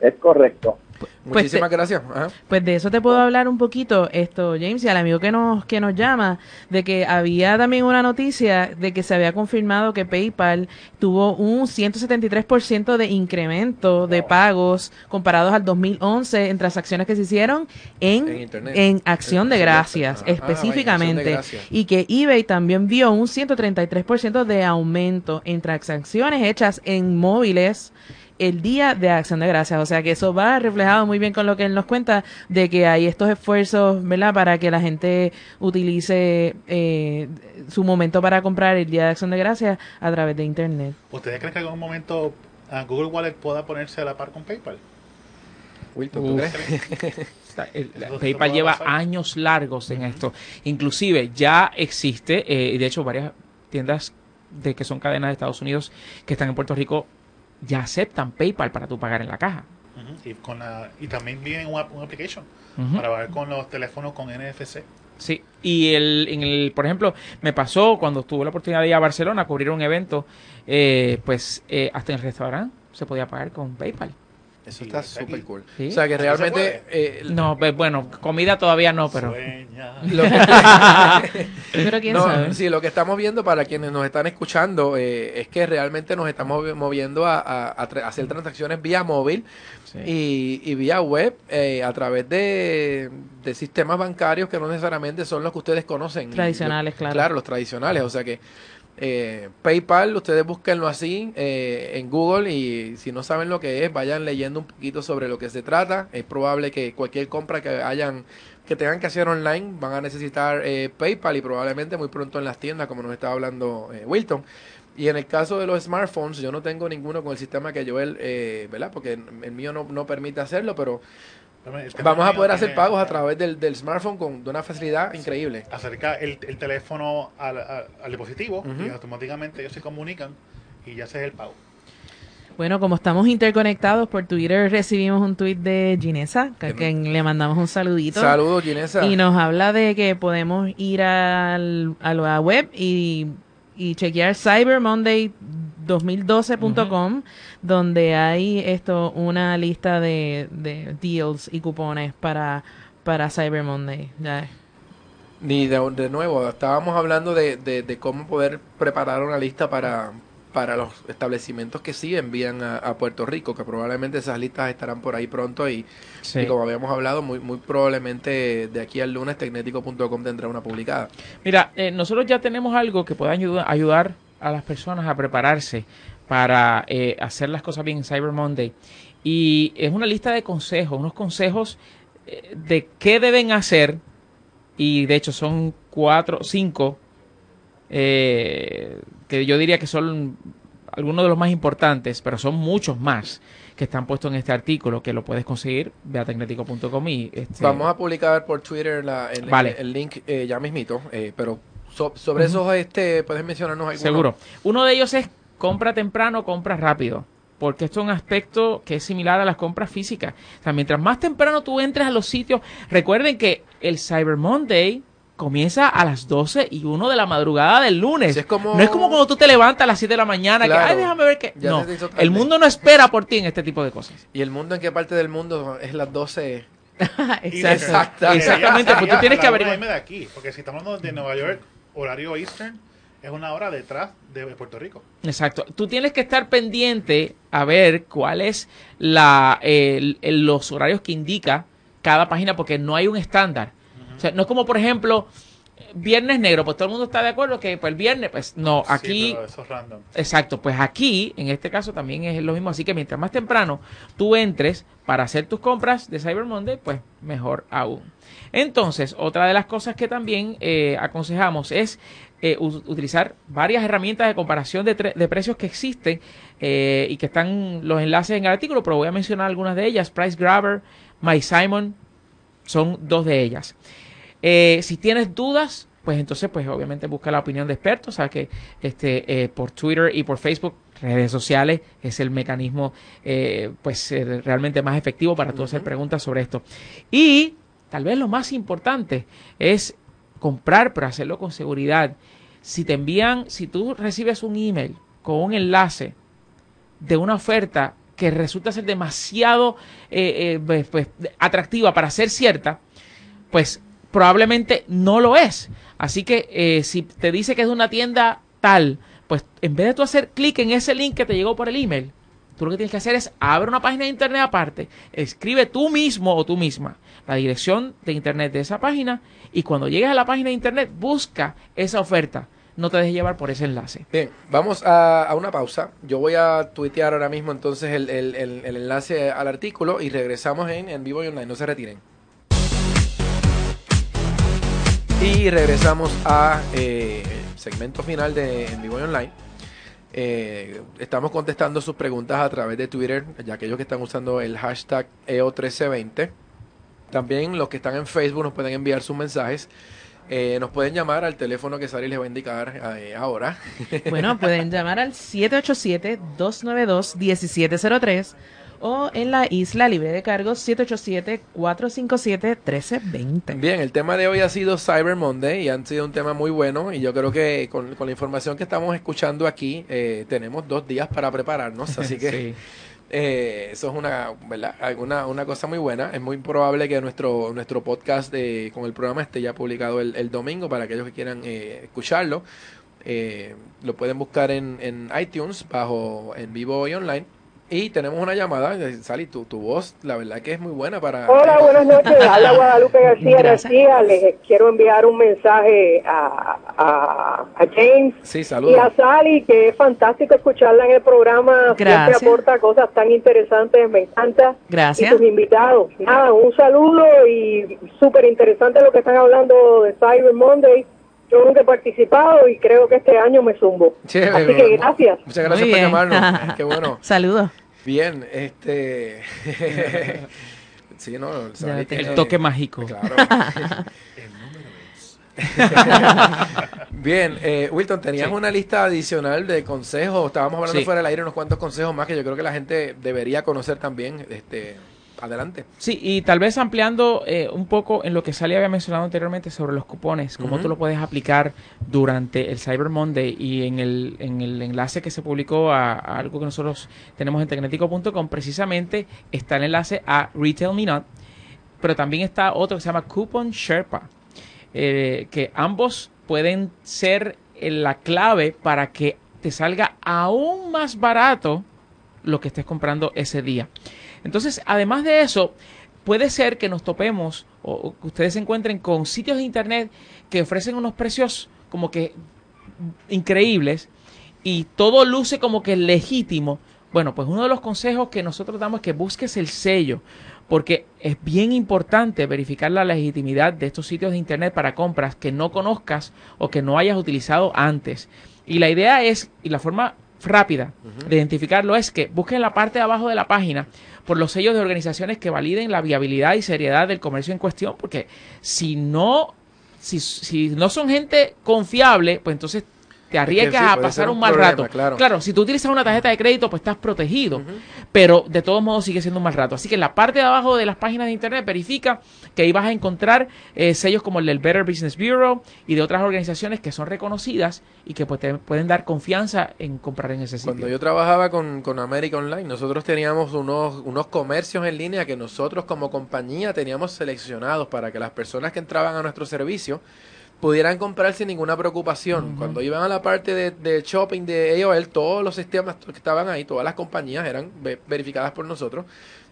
Es correcto. Muchísimas te- gracias. Ajá. Pues de eso te puedo hablar un poquito, esto, James, y al amigo que nos, que nos llama, de que había también una noticia de que se había confirmado que PayPal tuvo un 173% de incremento de pagos comparados al 2011 en transacciones que se hicieron en, En Internet. en acción de gracias. Ah, específicamente. de Gracias. y que eBay también vio un 133% de aumento en transacciones hechas en móviles el día de Acción de Gracias. O sea que eso va reflejado muy bien con lo que él nos cuenta de que hay estos esfuerzos, ¿verdad? Para que la gente utilice eh, su momento para comprar el día de Acción de Gracias a través de Internet. ¿Ustedes creen que en algún momento ah, Google Wallet pueda ponerse a la par con PayPal? Wilton, ¿tú crees? El- PayPal lleva años largos en esto. Inclusive ya existe, eh, y de hecho varias tiendas de que son cadenas de Estados Unidos que están en Puerto Rico ya aceptan PayPal para tú pagar en la caja. Y, con la, y también viene una, una application para ver con los teléfonos con NFC. Sí, y el, en el, por ejemplo, me pasó cuando tuve la oportunidad de ir a Barcelona a cubrir un evento, eh, pues eh, hasta en el restaurante se podía pagar con PayPal. Eso está súper cool. Sí. O sea que ¿Eso se realmente... eh, No, pues, bueno, comida todavía no, pero... Sueña. lo que- Pero quién No, sabe. sí, lo que estamos viendo para quienes nos están escuchando eh, es que realmente nos estamos moviendo a, a- a tra- hacer transacciones vía móvil Sí. y, y vía web eh, a través de, de sistemas bancarios que no necesariamente son los que ustedes conocen. Tradicionales, Lo- claro. Claro, los tradicionales. O sea que eh, PayPal, ustedes búsquenlo así eh, en Google y si no saben lo que es, vayan leyendo un poquito sobre lo que se trata. Es probable que cualquier compra que hayan que tengan que hacer online van a necesitar eh, PayPal y probablemente muy pronto en las tiendas, como nos estaba hablando eh, Wilton. Y en el caso de los smartphones, yo no tengo ninguno con el sistema que Joel, eh, ¿verdad? Porque el mío no, no permite hacerlo, pero Es que vamos a poder hacer pagos a través del, del smartphone con de una facilidad increíble. Acerca el, el teléfono al, al- al dispositivo y automáticamente ellos se comunican y ya se es el pago. Bueno, como estamos interconectados por Twitter, recibimos un tweet de Ginesa, a quien le mandamos un saludito. Saludos, Ginesa. Y nos habla de que podemos ir al, a la web y, y chequear cybermonday2012.com, donde hay esto una lista de, de deals y cupones para, para Cyber Monday. Ya. Ni de, de nuevo, estábamos hablando de, de, de cómo poder preparar una lista para, para los establecimientos que sí envían a, a Puerto Rico, que probablemente esas listas estarán por ahí pronto y, Sí. y como habíamos hablado, muy, muy probablemente de aquí al lunes tecnético.com tendrá una publicada. Mira, eh, nosotros ya tenemos algo que pueda ayuda- ayudar a las personas a prepararse para eh, hacer las cosas bien en Cyber Monday. Y es una lista de consejos, unos consejos eh, de qué deben hacer. Y de hecho son cuatro, cinco, eh, que yo diría que son algunos de los más importantes, pero son muchos más que están puestos en este artículo, que lo puedes conseguir, ve a tecnético.com y... este, Vamos a publicar por Twitter la, el, Vale. el link eh, ya mismito, eh, pero so- sobre esos, este, puedes mencionarnos algunos. Seguro. Uno de ellos es compra temprano, compra rápido. Porque esto es un aspecto que es similar a las compras físicas. O sea, mientras más temprano tú entres a los sitios, recuerden que el Cyber Monday comienza a las 12 y 1 de la madrugada del lunes. Sí, es como- No es como cuando tú te levantas a las 7 de la mañana, Claro. que, ay, déjame ver qué. Ya no, el mundo no espera por ti en este tipo de cosas. ¿Y el mundo en qué parte del mundo es las 12? Y Exacto. Exacta- Exactamente, pues tú tienes que averiguar. 1 de aquí, porque si estamos hablando de Nueva York, horario Eastern, es una hora detrás de Puerto Rico. Exacto. Tú tienes que estar pendiente a ver cuál es la, el- el- los horarios que indica cada página porque no hay un estándar. O sea, no es como, por ejemplo, viernes negro, pues todo el mundo está de acuerdo que pues, el viernes, pues no, Sí, aquí... pero eso es random. Exacto, pues aquí, en este caso también es lo mismo, así que mientras más temprano tú entres para hacer tus compras de Cyber Monday, pues mejor aún. Entonces, otra de las cosas que también eh, aconsejamos es eh, utilizar varias herramientas de comparación de, tre- de precios que existen eh, y que están los enlaces en el artículo, pero voy a mencionar algunas de ellas. Price Grabber, MySimon, son dos de ellas. Eh, si tienes dudas, pues entonces, pues obviamente busca la opinión de expertos. Sabes que este, eh, por Twitter y por Facebook, redes sociales, es el mecanismo eh, pues eh, realmente más efectivo para tú hacer preguntas sobre esto. Y tal vez lo más importante es comprar, pero hacerlo con seguridad. Si te envían, si tú recibes un email con un enlace de una oferta que resulta ser demasiado pues, pues, atractiva para ser cierta, pues probablemente no lo es. Así que eh, si te dice que es de una tienda tal, pues en vez de tú hacer clic en ese link que te llegó por el email, tú lo que tienes que hacer es abre una página de internet aparte, escribe tú mismo o tú misma la dirección de internet de esa página y cuando llegues a la página de internet busca esa oferta. No te dejes llevar por ese enlace. Bien, vamos a, una pausa. Yo voy a tuitear ahora mismo entonces el, el- el- el enlace al artículo y regresamos en, en vivo y online. No se retiren. Y regresamos a eh, segmento final de En vivo online. Eh, estamos contestando sus preguntas a través de Twitter, ya aquellos que están usando el hashtag E EO1320. También los que están en Facebook nos pueden enviar sus mensajes. Eh, nos pueden llamar al teléfono que Sari les va a indicar ahora. Bueno, pueden llamar al 787-292-1703 o en la isla libre de cargos 787-457-1320. Bien, el tema de hoy ha sido Cyber Monday y han sido un tema muy bueno y yo creo que con, con la información que estamos escuchando aquí eh, tenemos dos días para prepararnos, así que Sí. eh, eso es una, ¿verdad? Una, una cosa muy buena. Es muy probable que nuestro, nuestro podcast eh, con el programa esté ya publicado el, el domingo para aquellos que quieran eh, escucharlo. Eh, lo pueden buscar en, en iTunes bajo en vivo y online. Y tenemos una llamada, eh, Sally, tu, tu voz, la verdad que es muy buena para... Hola, buenas noches. Habla Guadalupe García. García. Les quiero enviar un mensaje a, a, a James Sí, y a Sally, que es fantástico escucharla en el programa. Gracias. Siempre aporta cosas tan interesantes, me encanta. Gracias. Y sus invitados. Nada, un saludo y súper interesante lo que están hablando de Cyber Monday. Yo nunca he participado y creo que este año me zumbo. Chévere, Así que gracias. Muchas gracias Muy por bien. llamarnos. Qué bueno. Saludos. Bien, este. sí, no, el El toque mágico. Claro. Bien, eh, Wilton, tenías Sí. una lista adicional de consejos. Estábamos hablando Sí. fuera del aire unos cuantos consejos más que yo creo que la gente debería conocer también. Este, adelante. Sí, y tal vez ampliando eh, un poco en lo que Sally había mencionado anteriormente sobre los cupones, cómo tú lo puedes aplicar durante el Cyber Monday y en el, en el enlace que se publicó a, a algo que nosotros tenemos en tecnético.com, precisamente está el enlace a Retail Me Not, pero también está otro que se llama Coupon Sherpa, eh, que ambos pueden ser eh, la clave para que te salga aún más barato lo que estés comprando ese día. Entonces, además de eso, puede ser que nos topemos o, que ustedes se encuentren con sitios de internet que ofrecen unos precios como que increíbles y todo luce como que legítimo. Bueno, pues uno de los consejos que nosotros damos es que busques el sello, porque es bien importante verificar la legitimidad de estos sitios de internet para compras que no conozcas o que no hayas utilizado antes. Y la idea es, y la forma rápida de identificarlo es que busquen en la parte de abajo de la página por los sellos de organizaciones que validen la viabilidad y seriedad del comercio en cuestión, porque si no, si, si no son gente confiable, pues entonces te arriesgas sí, a pasar un mal problema, rato. claro. Claro, si tú utilizas una tarjeta de crédito, pues estás protegido, pero de todos modos sigue siendo un mal rato. Así que en la parte de abajo de las páginas de internet verifica que ahí vas a encontrar eh, sellos como el del Better Business Bureau y de otras organizaciones que son reconocidas y que pues, te pueden dar confianza en comprar en ese sitio. Cuando yo trabajaba con, con América Online, nosotros teníamos unos, unos comercios en línea que nosotros como compañía teníamos seleccionados para que las personas que entraban a nuestro servicio pudieran comprar sin ninguna preocupación. Cuando iban a la parte de, de shopping de AOL, todos los sistemas que estaban ahí, todas las compañías eran ve- verificadas por nosotros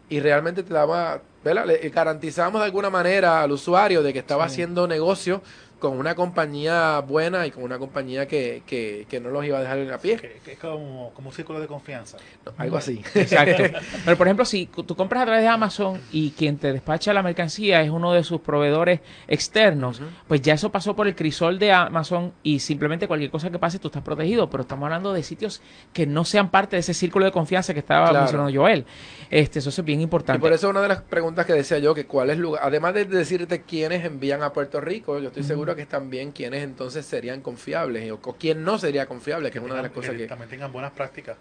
y realmente te daba, ¿verdad? Le garantizábamos de alguna manera al usuario de que estaba haciendo negocio con una compañía buena y con una compañía que, que, que no los iba a dejar en la pie. Que, que es como, como un círculo de confianza. Algo así. Exacto. Pero por ejemplo, si tú compras a través de Amazon y quien te despacha la mercancía es uno de sus proveedores externos, pues ya eso pasó por el crisol de Amazon y simplemente cualquier cosa que pase tú estás protegido. Pero estamos hablando de sitios que no sean parte de ese círculo de confianza que estaba Claro. mencionando Joel. Este, eso es bien importante. Y por eso una de las preguntas que decía yo, que cuál es lugar, además de decirte quiénes envían a Puerto Rico, yo estoy seguro que es también quiénes entonces serían confiables o, o quién no sería confiable, que es una de las cosas que también tengan buenas prácticas.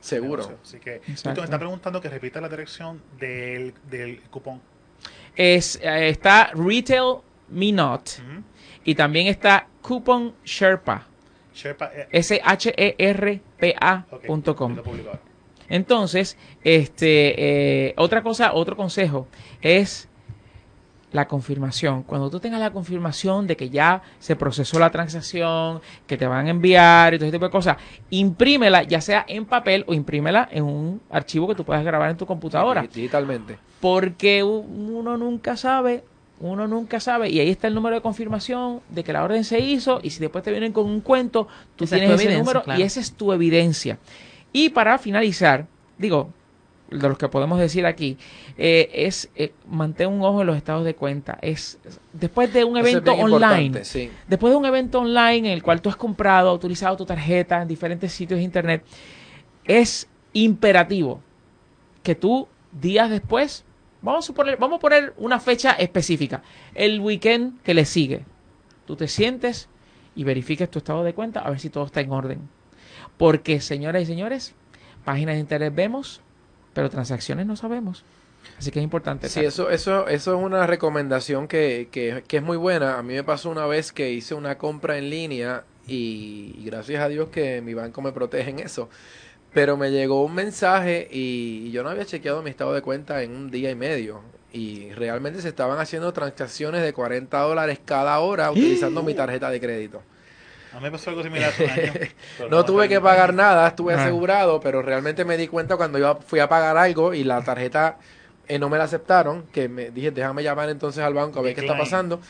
seguro. Así que Exacto. Me está preguntando que repita la dirección del, del cupón. es, eh, está Retail Me Not y también está Coupon Sherpa. Sherpa, eh, S-H-E-R-P-A.com. publico ahora. Entonces, este, eh, otra cosa, otro consejo es la confirmación. Cuando tú tengas la confirmación de que ya se procesó la transacción, que te van a enviar y todo ese tipo de cosas, imprímela, ya sea en papel o imprímela en un archivo que tú puedas grabar en tu computadora. Digitalmente. Porque uno nunca sabe, uno nunca sabe, y ahí está el número de confirmación de que la orden se hizo, y si después te vienen con un cuento, tú Esa tienes tu ese número claro. y esa es tu evidencia. Y para finalizar, digo, de los que podemos decir aquí, eh, es eh, mantén un ojo en los estados de cuenta. Es después de un Eso evento online, sí. después de un evento online en el cual tú has comprado, utilizado tu tarjeta en diferentes sitios de internet, es imperativo que tú días después, vamos a suponer, vamos a poner una fecha específica, el weekend que le sigue, tú te sientes y verifiques tu estado de cuenta a ver si todo está en orden. Porque, señoras y señores, páginas de internet vemos, pero transacciones no sabemos. Así que es importante. Sí, eso, eso, eso es una recomendación que, que, que es muy buena. A mí me pasó una vez que hice una compra en línea y, y gracias a Dios que mi banco me protege en eso. Pero me llegó un mensaje y yo no había chequeado mi estado de cuenta en un día y medio. Y realmente se estaban haciendo transacciones de 40 dólares cada hora utilizando mi tarjeta de crédito. A mí me pasó algo similar hace un año. No tuve que pagar nada, estuve Ah. asegurado, pero realmente me di cuenta cuando yo fui a pagar algo y la tarjeta eh, no me la aceptaron, que me dije, déjame llamar entonces al banco a ver qué está pasando.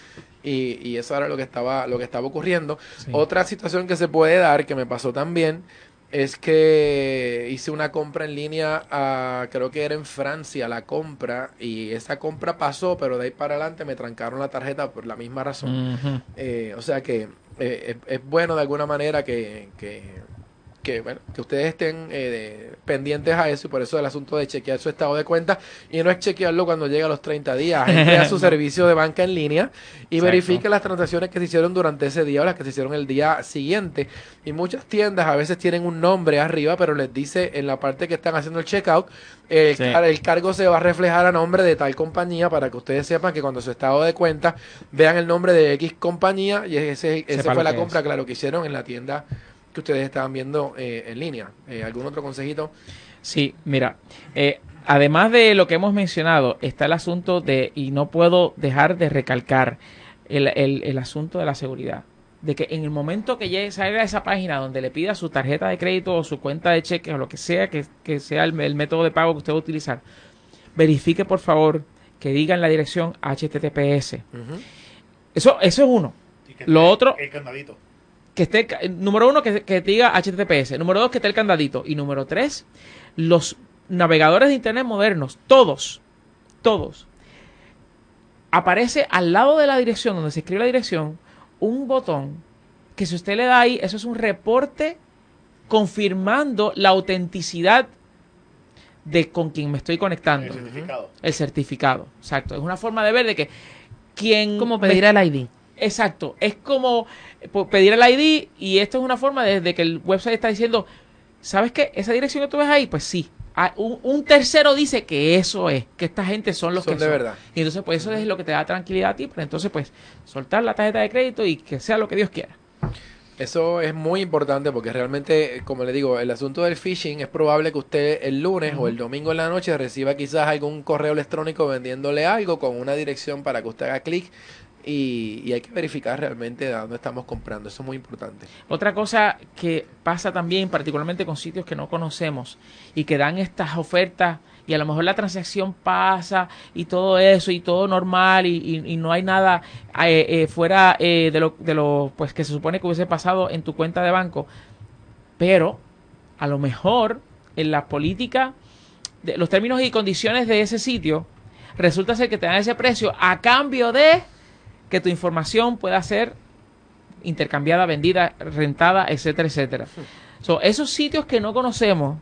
Y, y eso era lo que estaba, lo que estaba ocurriendo. Sí. Otra situación que se puede dar, que me pasó también, es que hice una compra en línea, a, creo que era en Francia la compra, y esa compra pasó, pero de ahí para adelante me trancaron la tarjeta por la misma razón. Eh, o sea que eh, es, bueno de alguna manera que, que, bueno, que ustedes estén eh, pendientes a eso y por eso el asunto de chequear su estado de cuenta y no es chequearlo cuando llega a los 30 días, entre a su servicio de banca en línea y Exacto. verifique las transacciones que se hicieron durante ese día o las que se hicieron el día siguiente. Y muchas tiendas a veces tienen un nombre arriba, pero les dice en la parte que están haciendo el checkout, el, Sí. car- el cargo se va a reflejar a nombre de tal compañía para que ustedes sepan que cuando su estado de cuenta vean el nombre de X compañía y ese, ese fue la compra, es. claro, que hicieron en la tienda que ustedes estaban viendo eh, en línea. Eh, ¿Algún otro consejito? Sí, mira, eh, además de lo que hemos mencionado, está el asunto de, y no puedo dejar de recalcar, el, el- el asunto de la seguridad. De que en el momento que llegue, salga a esa página donde le pida su tarjeta de crédito o su cuenta de cheque o lo que sea que, que sea el, el método de pago que usted va a utilizar, verifique por favor que diga en la dirección HTTPS. Eso, eso es uno. Y que Lo otro- El candadito. Que esté, número uno, que, que te diga HTTPS. Número dos, que esté el candadito. Y número tres, los navegadores de Internet modernos, todos, todos, aparece al lado de la dirección, donde se escribe la dirección, un botón que si usted le da ahí, eso es un reporte confirmando la autenticidad de con quien me estoy conectando. El certificado. El certificado, exacto. Es una forma de ver de que quien... Como me- pedir el ID. Exacto, es como eh, pedir el ID y esto es una forma de, de que el website está diciendo, ¿sabes qué? Esa dirección que tú ves ahí, pues sí. Ah, un, un tercero dice que eso es, que esta gente son los Son que de son. verdad. Y entonces, pues eso es lo que te da tranquilidad a ti, pero entonces, pues, soltar la tarjeta de crédito y que sea lo que Dios quiera. Eso es muy importante porque realmente, como le digo, el asunto del phishing es probable que usted el lunes o el domingo en la noche reciba quizás algún correo electrónico vendiéndole algo con una dirección para que usted haga clic y, y hay que verificar realmente de dónde estamos comprando. Eso es muy importante. Otra cosa que pasa también, particularmente con sitios que no conocemos y que dan estas ofertas y a lo mejor la transacción pasa y todo eso y todo normal y, no hay nada eh, eh, fuera eh, de, lo, de lo pues que se supone que hubiese pasado en tu cuenta de banco, pero a lo mejor en la política, de los términos y condiciones de ese sitio, resulta ser que te dan ese precio a cambio de que tu información pueda ser intercambiada, vendida, rentada, etcétera, etcétera. So, esos sitios que no conocemos,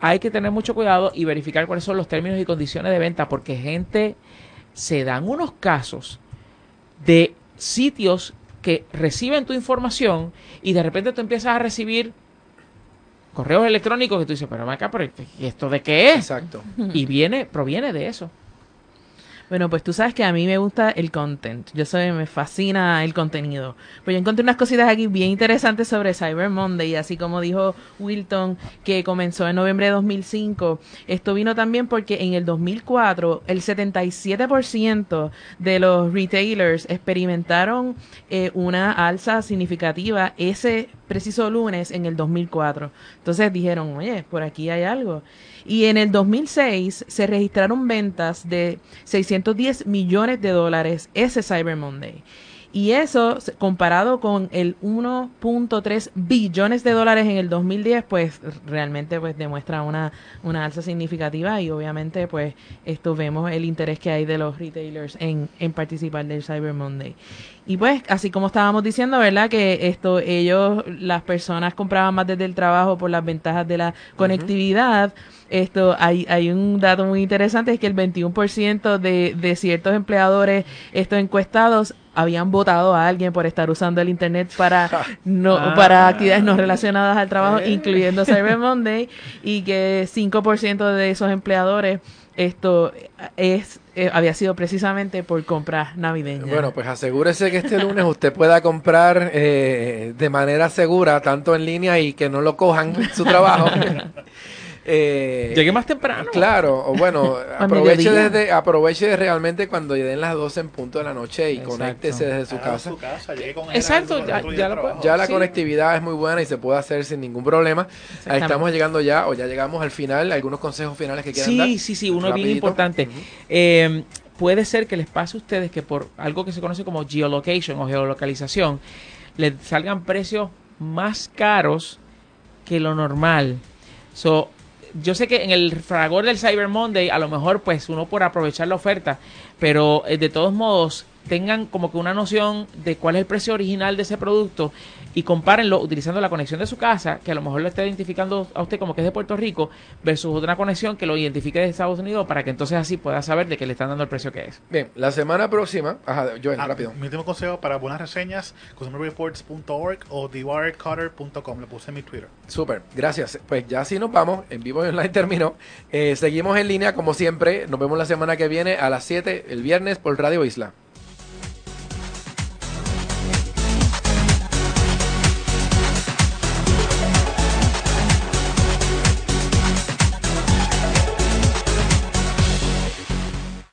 hay que tener mucho cuidado y verificar cuáles son los términos y condiciones de venta, porque gente se dan unos casos de sitios que reciben tu información y de repente tú empiezas a recibir correos electrónicos que tú dices, pero acá, pero ¿y esto de qué es? Exacto. Y viene, proviene de eso. Bueno, pues tú sabes que a mí me gusta el content. Yo soy, me fascina el contenido. Pues yo encontré unas cositas aquí bien interesantes sobre Cyber Monday, así como dijo Wilton, que comenzó en noviembre de 2005. Esto vino también porque en el 2004 el 77% de los retailers experimentaron eh, una alza significativa ese preciso lunes en el 2004. Entonces dijeron, oye, por aquí hay algo. Y en el 2006 se registraron ventas de 610 millones de dólares ese Cyber Monday. Y eso, comparado con el 1.3 billones de dólares en el 2010, pues realmente pues demuestra una, una alza significativa y obviamente pues esto vemos el interés que hay de los retailers en, en participar del Cyber Monday. Y pues, así como estábamos diciendo, ¿verdad? Que esto, ellos, las personas compraban más desde el trabajo por las ventajas de la conectividad. Esto, hay, hay un dato muy interesante, es que el 21% de, de ciertos empleadores, estos encuestados, habían votado a alguien por estar usando el internet para no Ah. para actividades no relacionadas al trabajo, Eh. incluyendo Cyber Monday, y que 5% de esos empleadores esto es eh, había sido precisamente por compras navideñas. Bueno, pues asegúrese que este lunes usted pueda comprar eh, de manera segura, tanto en línea y que no lo cojan su trabajo. Eh, Llegué más temprano. Claro, o bueno, aproveche desde, aproveche realmente cuando den las 12 en punto de la noche y Exacto. conéctese desde su casa. su casa, llegue con Exacto, ya- otro día ya de lo trabajo. puedo- Ya la Sí. conectividad es muy buena y se puede hacer sin ningún problema. Estamos llegando ya, o ya llegamos al final. ¿Algunos consejos finales que quieran dar? Sí, sí, sí, uno bien importante. Eh, puede ser que les pase a ustedes que por algo que se conoce como geolocation o geolocalización, les salgan precios más caros que lo normal. So, yo sé que en el fragor del Cyber Monday, a lo mejor pues uno por aprovechar la oferta, pero eh, de todos modos, tengan como que una noción de cuál es el precio original de ese producto y compárenlo utilizando la conexión de su casa, que a lo mejor lo está identificando a usted como que es de Puerto Rico, versus otra conexión que lo identifique de Estados Unidos para que entonces así pueda saber de que le están dando el precio que es. Bien, la semana próxima, ajá, Joel, Ah, rápido. Mi último consejo para buenas reseñas, consumerreports.org o thewirecutter.com. Lo puse en mi Twitter. Súper, gracias. Pues ya así nos vamos, en vivo y online terminó. Eh, seguimos en línea como siempre, nos vemos la semana que viene a las 7 el viernes por Radio Isla.